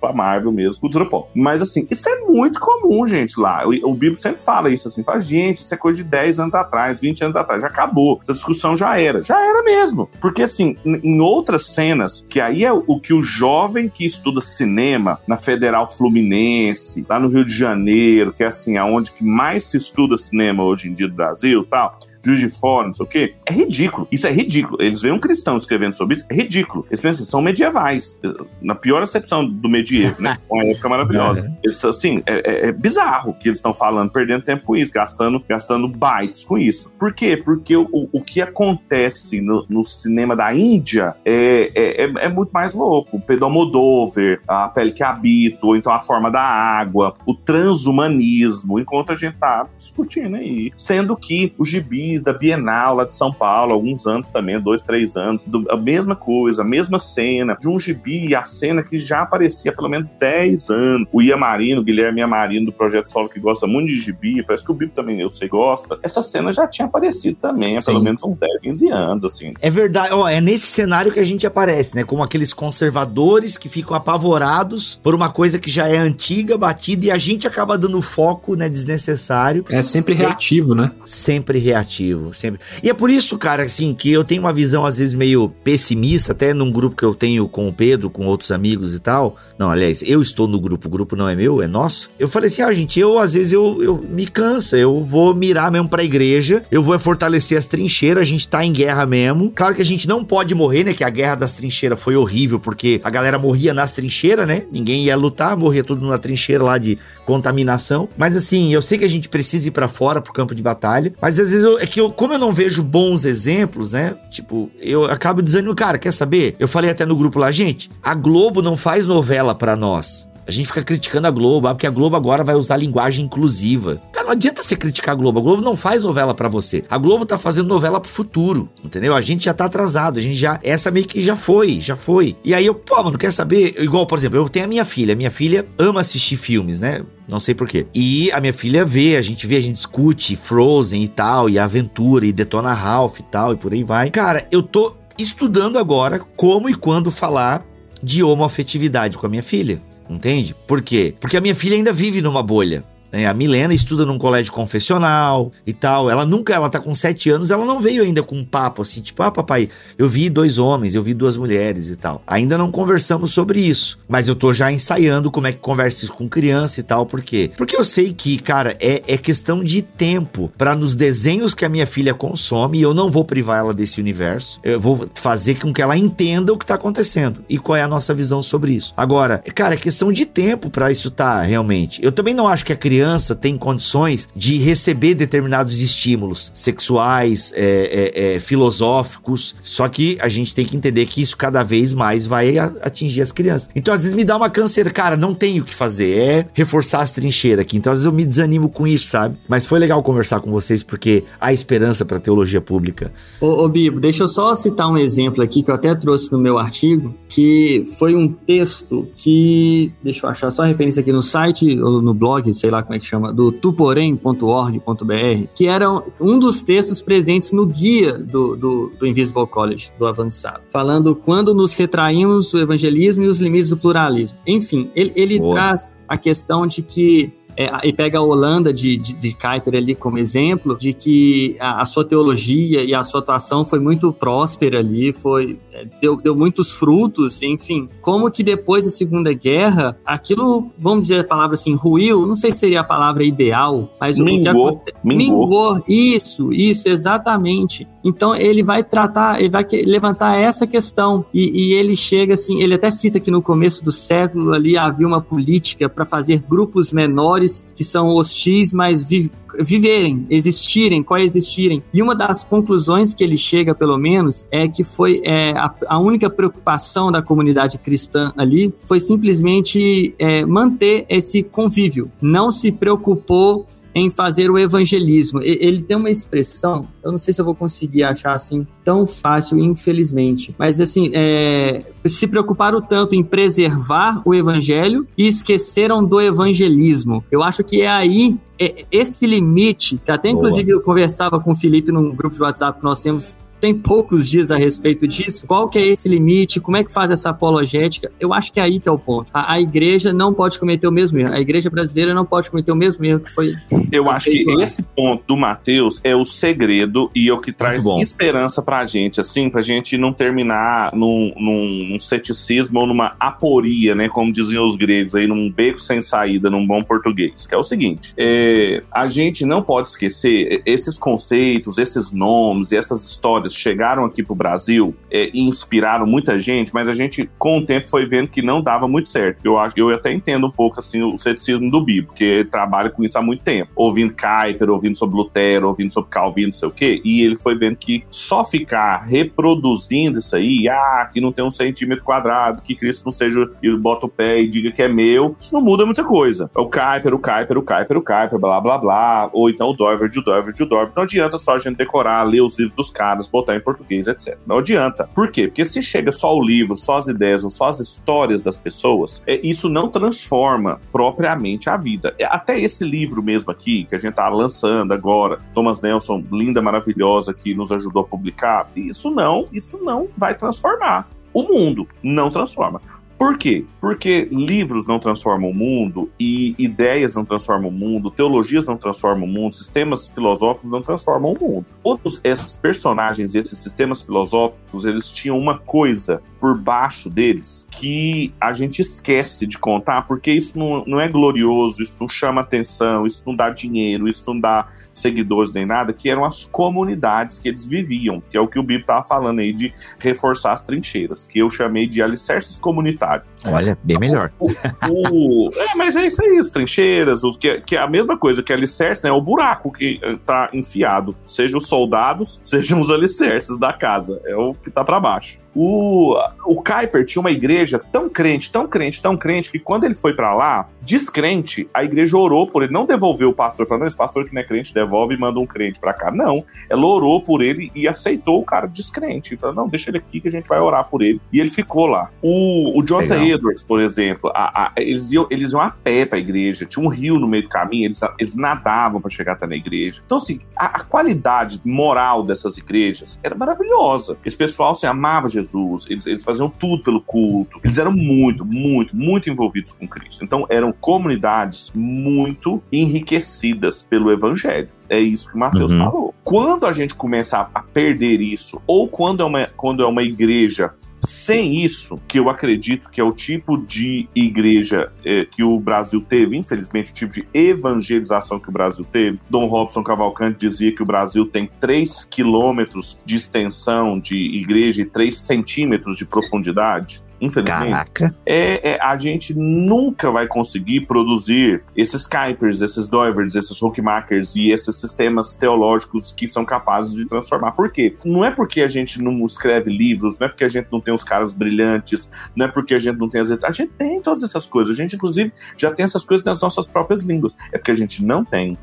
pra Marvel mesmo, cultura pop. Mas assim, isso é muito comum, gente, lá. O, o Bíblia sempre fala isso assim, fala, gente, isso é coisa de 10 anos atrás, 20 anos atrás, já acabou. Essa discussão já era. Já era mesmo. Porque, assim, em outras cenas, que aí é o que o jovem que estuda cinema na Federal Fluminense, lá no Rio de Janeiro, que é assim, aonde que mais se estuda cinema hoje em dia do Brasil tal, Juiz de Fora, não sei o quê. É ridículo. Isso é ridículo. Eles veem um cristão escrevendo sobre isso, é ridículo. Eles pensam assim, são medievais. Na pior acepção do medievo, né? Uma época maravilhosa. Eles, assim, é, é, é bizarro que eles estão falando, perdendo tempo com isso, gastando, gastando bytes com isso. Por quê? Porque o, o que acontece no, no cinema da Índia é, é, é, é muito mais louco. O Pedro Almodóvar, a pele que habita, ou então a forma da água, o transhumanismo, enquanto a gente tá discutindo aí. Sendo que os gibis da Bienal lá de São Paulo, alguns anos também, dois, três anos, do, a mesma coisa, a mesma cena, de um gibi, a cena que já aparecia há pelo menos 10 anos. O Iamarino, o Guilherme Iamarino do Projeto Solo, que gosta muito de gibi, parece que o Bibo também, eu sei, gosta. Essa cena já tinha aparecido também há Sim. pelo menos uns 10, 15 anos, assim. É verdade, ó, é nesse cenário que a gente aparece, né? Como aqueles conservadores que ficam apavorados por uma coisa que já é antiga, batida, e a gente acaba dando foco, né, desnecessário. É sempre reativo, né? Sempre reativo, sempre. E é por isso, cara, assim, que eu tenho uma visão às vezes meio pessimista, até num grupo que eu tenho com o Pedro, com outros amigos e tal. Não, aliás, eu estou no grupo, o grupo não é meu, é nosso. Eu falei assim, ah, gente, eu às vezes eu, eu me canso, eu vou mirar mesmo pra igreja, eu vou fortalecer as trincheiras, a gente tá em guerra mesmo. Claro que a gente não pode morrer, né, que a guerra das trincheiras foi horrível, porque a galera morria nas trincheiras, né, ninguém ia lutar, morria tudo na trincheira lá de contaminação. Mas assim, eu sei que a gente precisa ir para fora pro campo de batalha, mas às vezes eu, é que eu, como eu não vejo bons exemplos, né, tipo, eu acabo desanimando, cara, quer saber? Eu falei até no grupo lá, gente, a Globo não faz novela para nós. A gente fica criticando a Globo, ah, porque a Globo agora vai usar linguagem inclusiva. Cara, não adianta você criticar a Globo. A Globo não faz novela para você. A Globo tá fazendo novela pro futuro, entendeu? A gente já tá atrasado, a gente já. Essa meio que já foi, já foi. E aí eu, pô, mano, quer saber? Igual, por exemplo, eu tenho a minha filha. Minha filha ama assistir filmes, né? Não sei porquê. E a minha filha vê, a gente vê, a gente discute Frozen e tal, e Aventura, e Detona Ralph e tal, e por aí vai. Cara, eu tô estudando agora como e quando falar de homoafetividade com a minha filha. Entende? Por quê? Porque a minha filha ainda vive numa bolha. Né? A Milena estuda num colégio confessional e tal. Ela nunca, ela tá com sete anos, ela não veio ainda com um papo assim, tipo, ah, papai, eu vi dois homens, eu vi duas mulheres e tal. Ainda não conversamos sobre isso, mas eu tô já ensaiando como é que conversa isso com criança e tal. Por quê? Porque eu sei que, cara, é, é questão de tempo para nos desenhos que a minha filha consome, e eu não vou privar ela desse universo. Eu vou fazer com que ela entenda o que tá acontecendo e qual é a nossa visão sobre isso. Agora, cara, é questão de tempo para isso tá realmente. Eu também não acho que a criança criança tem condições de receber determinados estímulos sexuais, é, é, é, filosóficos. Só que a gente tem que entender que isso cada vez mais vai atingir as crianças. Então, às vezes me dá uma câncer, cara, não tenho o que fazer, é reforçar as trincheiras aqui. Então, às vezes eu me desanimo com isso, sabe? Mas foi legal conversar com vocês porque há esperança para teologia pública. Ô, ô Bibo, deixa eu só citar um exemplo aqui que eu até trouxe no meu artigo, que foi um texto que, deixa eu achar só a referência aqui no site ou no blog, sei lá como é que chama, do tuporém.org.br, que era um dos textos presentes no guia do, do, do Invisible College, do avançado, falando quando nos retraímos o evangelismo e os limites do pluralismo. Enfim, ele, ele traz a questão de que é, e pega a Holanda de, de, de Kuyper ali como exemplo, de que a, a, sua teologia e a sua atuação foi muito próspera ali, foi deu, deu muitos frutos, enfim. Como que depois da Segunda Guerra, aquilo, vamos dizer a palavra assim, ruiu, não sei se seria a palavra ideal, mas mingou, o que mingou. mingou. Isso, isso, exatamente. Então ele vai tratar, ele vai levantar essa questão e, e ele chega assim, ele até cita que no começo do século ali havia uma política para fazer grupos menores que são hostis, mas vi, viverem, existirem, coexistirem. E uma das conclusões que ele chega, pelo menos, é que foi é, a, a, única preocupação da comunidade cristã ali foi simplesmente é, manter esse convívio. Não se preocupou em fazer o evangelismo. Ele tem uma expressão, eu não sei se eu vou conseguir achar assim tão fácil, infelizmente, mas assim, é, se preocuparam tanto em preservar o evangelho e esqueceram do evangelismo. Eu acho que é aí é, esse limite, que até inclusive Boa. eu conversava com o Felipe num grupo de WhatsApp que nós temos tem poucos dias a respeito disso. Qual que é esse limite? Como é que faz essa apologética? Eu acho que é aí que é o ponto. A, a igreja não pode cometer o mesmo erro. A igreja brasileira não pode cometer o mesmo erro que foi. Eu acho que esse ponto do Mateus é o segredo e é o que traz esperança pra gente, assim, pra gente não terminar num, num, num ceticismo ou numa aporia, né? Como diziam os gregos aí, num beco sem saída, num bom português. Que é o seguinte: é, a gente não pode esquecer esses conceitos, esses nomes e essas histórias chegaram aqui pro Brasil é, e inspiraram muita gente, mas a gente, com o tempo, foi vendo que não dava muito certo. Eu eu até entendo um pouco assim o ceticismo do Bibo, porque trabalha com isso há muito tempo. Ouvindo Kuyper, ouvindo sobre Lutero, ouvindo sobre Calvino, não sei o quê, e ele foi vendo que só ficar reproduzindo isso aí, ah, que não tem um centímetro quadrado, que Cristo não seja, e bota o pé e diga que é meu, isso não muda muita coisa. É o Kuyper, o Kuyper, o Kuyper, o Kuyper, blá, blá, blá, ou então o Dover, o Dover, o Dover. Não adianta só a gente decorar, ler os livros dos caras, botar em português, etc. Não adianta. Por quê? Porque se chega só o livro, só as ideias ou só as histórias das pessoas, é, isso não transforma propriamente a vida. É, até esse livro mesmo aqui, que a gente tá lançando agora, Thomas Nelson, linda, maravilhosa, que nos ajudou a publicar, isso não, isso não vai transformar. O mundo não transforma. Por quê? Porque livros não transformam o mundo e ideias não transformam o mundo, teologias não transformam o mundo, sistemas filosóficos não transformam o mundo. Todos esses personagens esses sistemas filosóficos, eles tinham uma coisa por baixo deles que a gente esquece de contar, porque isso não, não é glorioso, isso não chama atenção, isso não dá dinheiro, isso não dá seguidores nem nada, que eram as comunidades que eles viviam, que é o que o Bíblia estava falando aí de reforçar as trincheiras, que eu chamei de alicerces comunitários. Olha, bem melhor. O, o, é, mas é isso aí, as trincheiras, o, que, que é a mesma coisa que alicerce, né? O buraco que está enfiado, seja os soldados, sejam os alicerces da casa, é o que está para baixo. O, o Kuiper tinha uma igreja tão crente, tão crente, tão crente, que quando ele foi para lá, descrente, a igreja orou por ele, não devolveu o pastor, falando, esse pastor que não é crente, devolve e manda um crente para cá. Não, ela orou por ele e aceitou o cara descrente. Falou, não, deixa ele aqui que a gente vai orar por ele. E ele ficou lá. O, o Jonathan Legal. Edwards, por exemplo, a, a, eles, iam, eles iam a pé pra igreja, tinha um rio no meio do caminho, eles, eles nadavam para chegar até na igreja. Então, assim, a, a, qualidade moral dessas igrejas era maravilhosa. Esse pessoal se assim, amava Jesus Jesus, eles, eles faziam tudo pelo culto, eles eram muito, muito, muito envolvidos com Cristo. Então eram comunidades muito enriquecidas pelo Evangelho. É isso que o Mateus uhum. falou. Quando a gente começa a, a perder isso, ou quando é uma, quando é uma igreja sem isso, que eu acredito que é o tipo de igreja é, que o Brasil teve, infelizmente, o tipo de evangelização que o Brasil teve. Dom Robson Cavalcante dizia que o Brasil tem 3 quilômetros de extensão de igreja e 3 centímetros de profundidade infelizmente, Caraca. É, é, a gente nunca vai conseguir produzir esses Kuipers, esses Doivers, esses Hookmakers e esses sistemas teológicos que são capazes de transformar. Por quê? Não é porque a gente não escreve livros, não é porque a gente não tem os caras brilhantes, não é porque a gente não tem as... A gente tem todas essas coisas. A gente, inclusive, já tem essas coisas nas nossas próprias línguas. É porque a gente não tem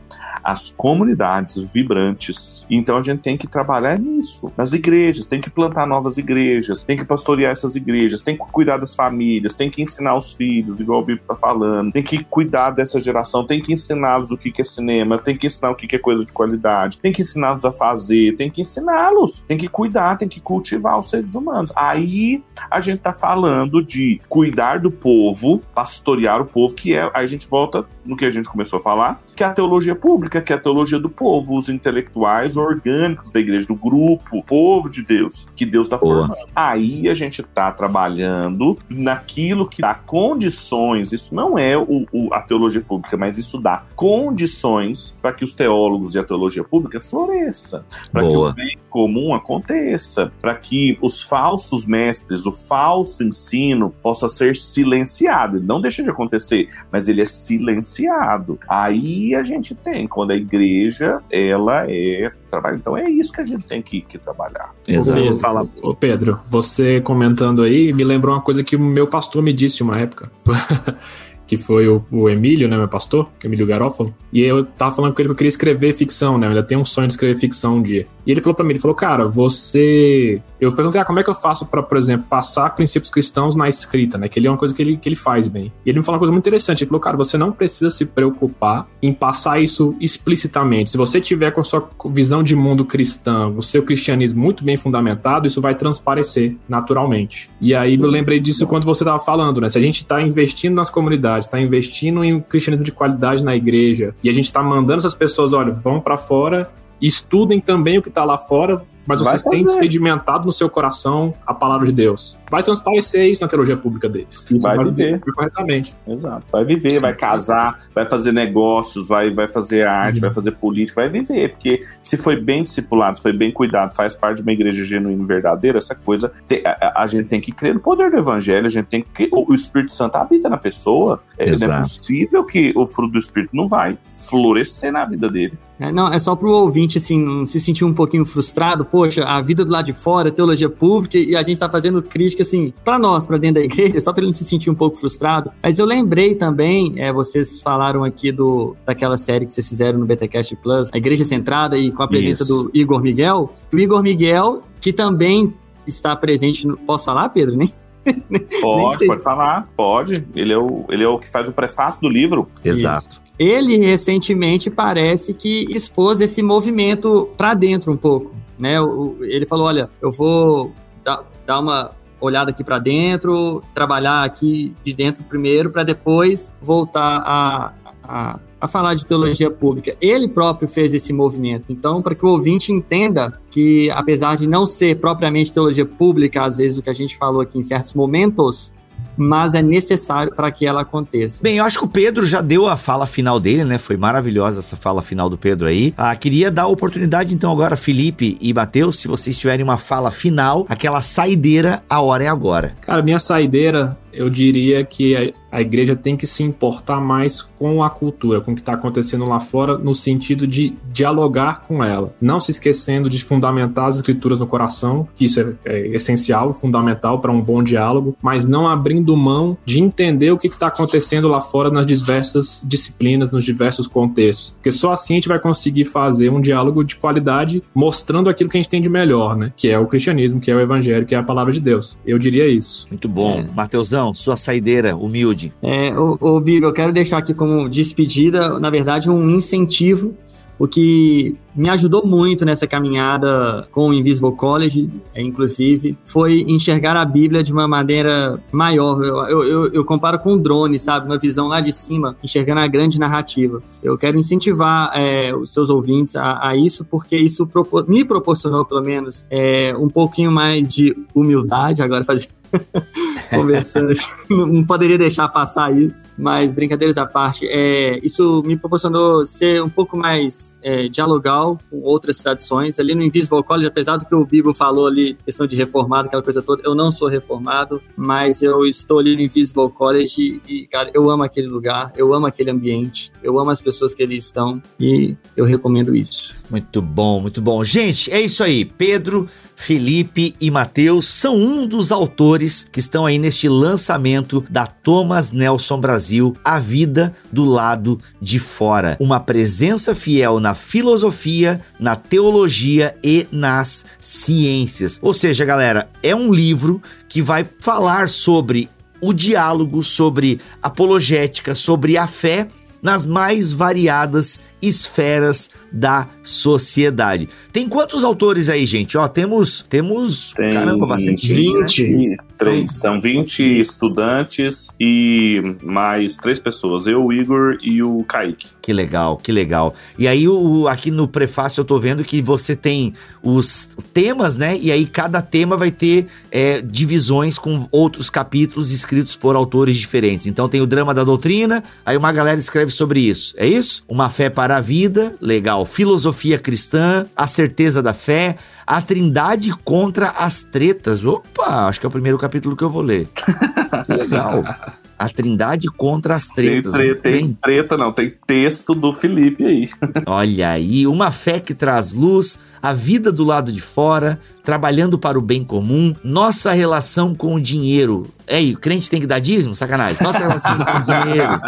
as comunidades vibrantes. Então a gente tem que trabalhar nisso, nas igrejas, tem que plantar novas igrejas, tem que pastorear essas igrejas, tem que cuidar das famílias, tem que ensinar os filhos, igual o Bíblia está falando, tem que cuidar dessa geração, tem que ensiná-los o que é cinema, tem que ensinar o que é coisa de qualidade, tem que ensiná-los a fazer, tem que ensiná-los, tem que cuidar, tem que cultivar os seres humanos. Aí a gente está falando de cuidar do povo, pastorear o povo, que é, aí a gente volta no que a gente começou a falar, que é a teologia pública, que é a teologia do povo, os intelectuais orgânicos da igreja, do grupo, povo de Deus, que Deus está formando. Aí a gente está trabalhando naquilo que dá condições, isso não é o, o, a teologia pública, mas isso dá condições para que os teólogos e a teologia pública floresça, para que o bem comum aconteça, para que os falsos mestres, o falso ensino possa ser silenciado. Ele não deixa de acontecer, mas ele é silenciado. Aí a gente tem, quando a igreja, ela é trabalho. Então é isso que a gente tem que, que trabalhar. Exato. Fala. Ô Pedro, você comentando aí, me lembrou uma coisa que o meu pastor me disse uma época. que foi o, o Emílio, né, meu pastor, Emílio Garófalo, e eu tava falando com ele que eu queria escrever ficção, né, eu ainda tenho um sonho de escrever ficção um dia. E ele falou para mim, ele falou, cara, você... Eu perguntei, ah, como é que eu faço para, por exemplo, passar princípios cristãos na escrita, né, que ele é uma coisa que ele, que ele faz bem. E ele me falou uma coisa muito interessante, ele falou, cara, você não precisa se preocupar em passar isso explicitamente. Se você tiver com a sua visão de mundo cristã, o seu cristianismo muito bem fundamentado, isso vai transparecer naturalmente. E aí eu lembrei disso quando você estava falando, né? Se a gente está investindo nas comunidades, está investindo em um cristianismo de qualidade na igreja, e a gente está mandando essas pessoas, olha, vão para fora estudem também o que está lá fora, mas vocês têm sedimentado no seu coração a palavra de Deus. Vai transparecer isso na teologia pública deles. Isso vai, viver. corretamente. Exato. Vai viver, vai casar, vai fazer negócios, vai, vai fazer arte, uhum. vai fazer política, vai viver. Porque se foi bem discipulado, se foi bem cuidado, faz parte de uma igreja genuína e verdadeira, essa coisa, a, a, gente tem que crer no poder do evangelho, a gente tem que. O, o Espírito Santo habita na pessoa. É, não é possível que o fruto do Espírito não vai florescer na vida dele. É, não, é só pro ouvinte, assim, se sentir um pouquinho frustrado. Poxa, a vida do lado de fora, teologia pública, e a gente tá fazendo crítica, assim, para nós, para dentro da igreja, só pra ele não se sentir um pouco frustrado. Mas eu lembrei também, é, vocês falaram aqui do, daquela série que vocês fizeram no BTCast Plus, a Igreja Centrada, e com a presença Isso. do Igor Miguel. O Igor Miguel, que também está presente no... Posso falar, Pedro? Nem... Pode, pode falar, pode. Ele é, o, ele é o que faz o prefácio do livro. Exato. Isso. Ele recentemente parece que expôs esse movimento para dentro um pouco, né? Ele falou, olha, eu vou dar, uma olhada aqui para dentro, trabalhar aqui de dentro primeiro, para depois voltar a, a, a, falar de teologia pública. Ele próprio fez esse movimento. Então, para que o ouvinte entenda que, apesar de não ser propriamente teologia pública, às vezes o que a gente falou aqui em certos momentos, mas é necessário para que ela aconteça. Bem, eu acho que o Pedro já deu a fala final dele, né? Foi maravilhosa essa fala final do Pedro aí. Ah, queria dar a oportunidade então agora, Felipe e Matheus, se vocês tiverem uma fala final, aquela saideira, a hora é agora. Cara, minha saideira eu diria que a igreja tem que se importar mais com a cultura, com o que está acontecendo lá fora, no sentido de dialogar com ela. Não se esquecendo de fundamentar as escrituras no coração, que isso é, é essencial, fundamental para um bom diálogo, mas não abrindo mão de entender o que está acontecendo lá fora nas diversas disciplinas, nos diversos contextos. Porque só assim a gente vai conseguir fazer um diálogo de qualidade, mostrando aquilo que a gente tem de melhor, né? Que é o cristianismo, que é o evangelho, que é a palavra de Deus. Eu diria isso. Muito bom. É. Mateusão, sua saideira humilde. É, o, o Bigo, eu quero deixar aqui como despedida, na verdade, um incentivo o que me ajudou muito nessa caminhada com o Invisible College, é, inclusive, foi enxergar a Bíblia de uma maneira maior. Eu, eu, eu, comparo com um drone, sabe? Uma visão lá de cima, enxergando a grande narrativa. Eu quero incentivar é, os seus ouvintes a, a isso, porque isso me proporcionou, pelo menos, é, um pouquinho mais de humildade. Agora, fazer conversando. não poderia deixar passar isso, mas brincadeiras à parte, é, isso me proporcionou ser um pouco mais é, com outras tradições. Ali no Invisible College, apesar do que o Bibo falou ali, questão de reformado, aquela coisa toda, eu não sou reformado, mas eu estou ali no Invisible College e, e cara, eu amo aquele lugar, eu amo aquele ambiente, eu amo as pessoas que ali estão e eu recomendo isso. Muito bom, muito bom. Gente, é isso aí. Pedro, Felipe e Matheus são um dos autores que estão aí neste lançamento da Thomas Nelson Brasil, A Vida do Lado de Fora. Uma presença fiel na filosofia, na teologia e nas ciências. Ou seja, galera, é um livro que vai falar sobre o diálogo, sobre apologética, sobre a fé nas mais variadas esferas da sociedade. Tem quantos autores aí, gente? Ó, temos, temos, Tem caramba, bastante 20, gente, né? Três, são 20 estudantes e mais três pessoas, eu, o Igor e o Kaique. Que legal, que legal. E aí, o, aqui no prefácio eu tô vendo que você tem os temas, né? E aí cada tema vai ter é, divisões com outros capítulos escritos por autores diferentes. Então tem o drama da doutrina, aí uma galera escreve sobre isso. É isso? Uma fé para para a vida, legal. Filosofia cristã, a certeza da fé, a trindade contra as tretas. Opa, acho que é o primeiro capítulo que eu vou ler. legal. A Trindade contra as tretas. Tem, treta, tem treta, não, tem texto do Felipe aí. Olha aí, uma fé que traz luz, a vida do lado de fora, trabalhando para o bem comum, nossa relação com o dinheiro. É aí, o crente tem que dar dízimo? Sacanagem. Nós trabalhamos com dinheiro.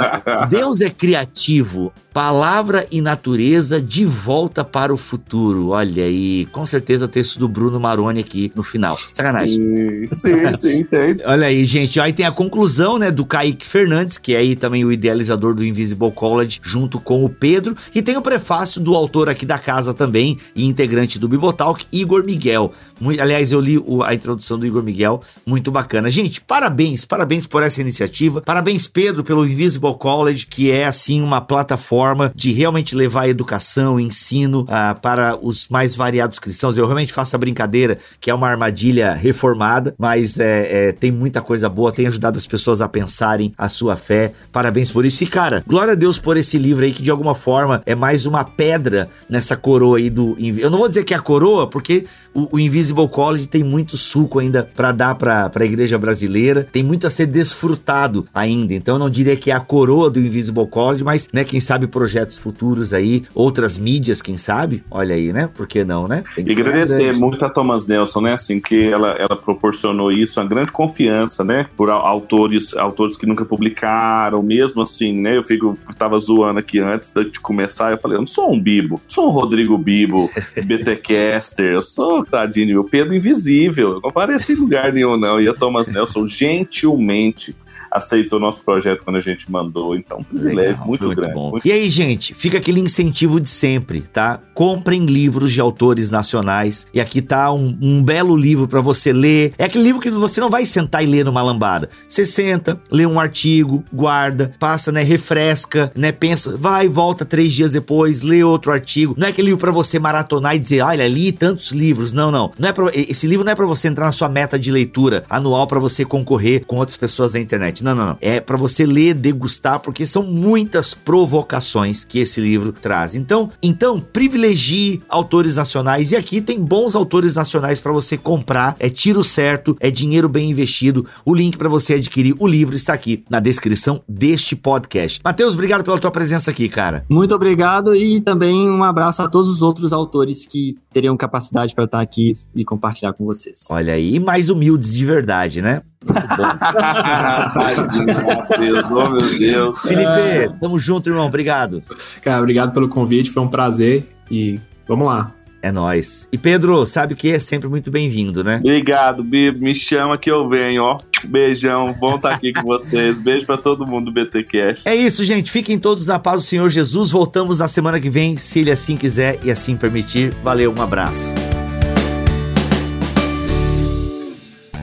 Deus é criativo. Palavra e natureza de volta para o futuro. Olha aí, com certeza texto do Bruno Maroni aqui no final. Sacanagem. Sim, sim, tem. Olha aí, gente. Aí tem a conclusão, né, do Kaique Fernandes, que é aí também o idealizador do Invisible College, junto com o Pedro. E tem o prefácio do autor aqui da casa também, e integrante do Bibotalk, Igor Miguel. Muito, aliás, eu li o, a introdução do Igor Miguel, muito bacana. Gente, parabéns, parabéns por essa iniciativa. Parabéns, Pedro, pelo Invisible College, que é, assim, uma plataforma de realmente levar educação, ensino uh, para os mais variados cristãos. Eu realmente faço a brincadeira que é uma armadilha reformada, mas é, é, tem muita coisa boa, tem ajudado as pessoas a pensarem a sua fé. Parabéns por isso. E, cara, glória a Deus por esse livro aí, que de alguma forma é mais uma pedra nessa coroa aí do. Eu não vou dizer que é a coroa, porque o, o Invisible College tem muito suco ainda para dar para a igreja brasileira, tem muito a ser desfrutado ainda. Então eu não diria que é a coroa do Invisible College, mas, né, quem sabe projetos futuros aí, outras mídias, quem sabe? Olha aí, né? Por que não, né? E agradecer muito a Thomas Nelson, né? Assim, que ela, ela proporcionou isso, uma grande confiança, né? Por autores, autores que nunca publicaram, mesmo assim, né? Eu fico, tava zoando aqui antes de começar, eu falei, eu não sou um Bibo, sou um Rodrigo Bibo, BTcaster, eu sou, tadinho, o Pedro Invisível, eu não apareci em lugar nenhum, não. E a Thomas Nelson gentilmente aceitou o nosso projeto quando a gente mandou. Então, privilégio Legal, muito, muito grande. Bom. Muito... E aí, gente, fica aquele incentivo de sempre, tá? Comprem livros de autores nacionais. E aqui tá um, um belo livro para você ler. É aquele livro que você não vai sentar e ler numa lambada. Você senta, lê um artigo, guarda, passa, né? Refresca, né? Pensa, vai, volta três dias depois, lê outro artigo. Não é aquele livro para você maratonar e dizer, olha, li tantos livros. Não, não. não é pra, esse livro não é para você entrar na sua meta de leitura anual para você concorrer com outras pessoas da internet. Não, não, não. É para você ler, degustar, porque são muitas provocações que esse livro traz. Então, então privilegie autores nacionais e aqui tem bons autores nacionais para você comprar. É tiro certo, é dinheiro bem investido. O link para você adquirir o livro está aqui na descrição deste podcast. Matheus, obrigado pela tua presença aqui, cara. Muito obrigado e também um abraço a todos os outros autores que teriam capacidade para estar aqui e compartilhar com vocês. Olha aí, mais humildes de verdade, né? Muito bom. Deus, oh meu Deus. Felipe, tamo junto, irmão. Obrigado. Cara, obrigado pelo convite, foi um prazer e vamos lá. É nós. E Pedro, sabe o que? É sempre muito bem-vindo, né? Obrigado, Bibo. Me chama que eu venho, ó. Beijão, bom estar aqui com vocês. Beijo para todo mundo do BTcast. É isso, gente. Fiquem todos na paz do Senhor Jesus. Voltamos na semana que vem, se ele assim quiser e assim permitir. Valeu, um abraço.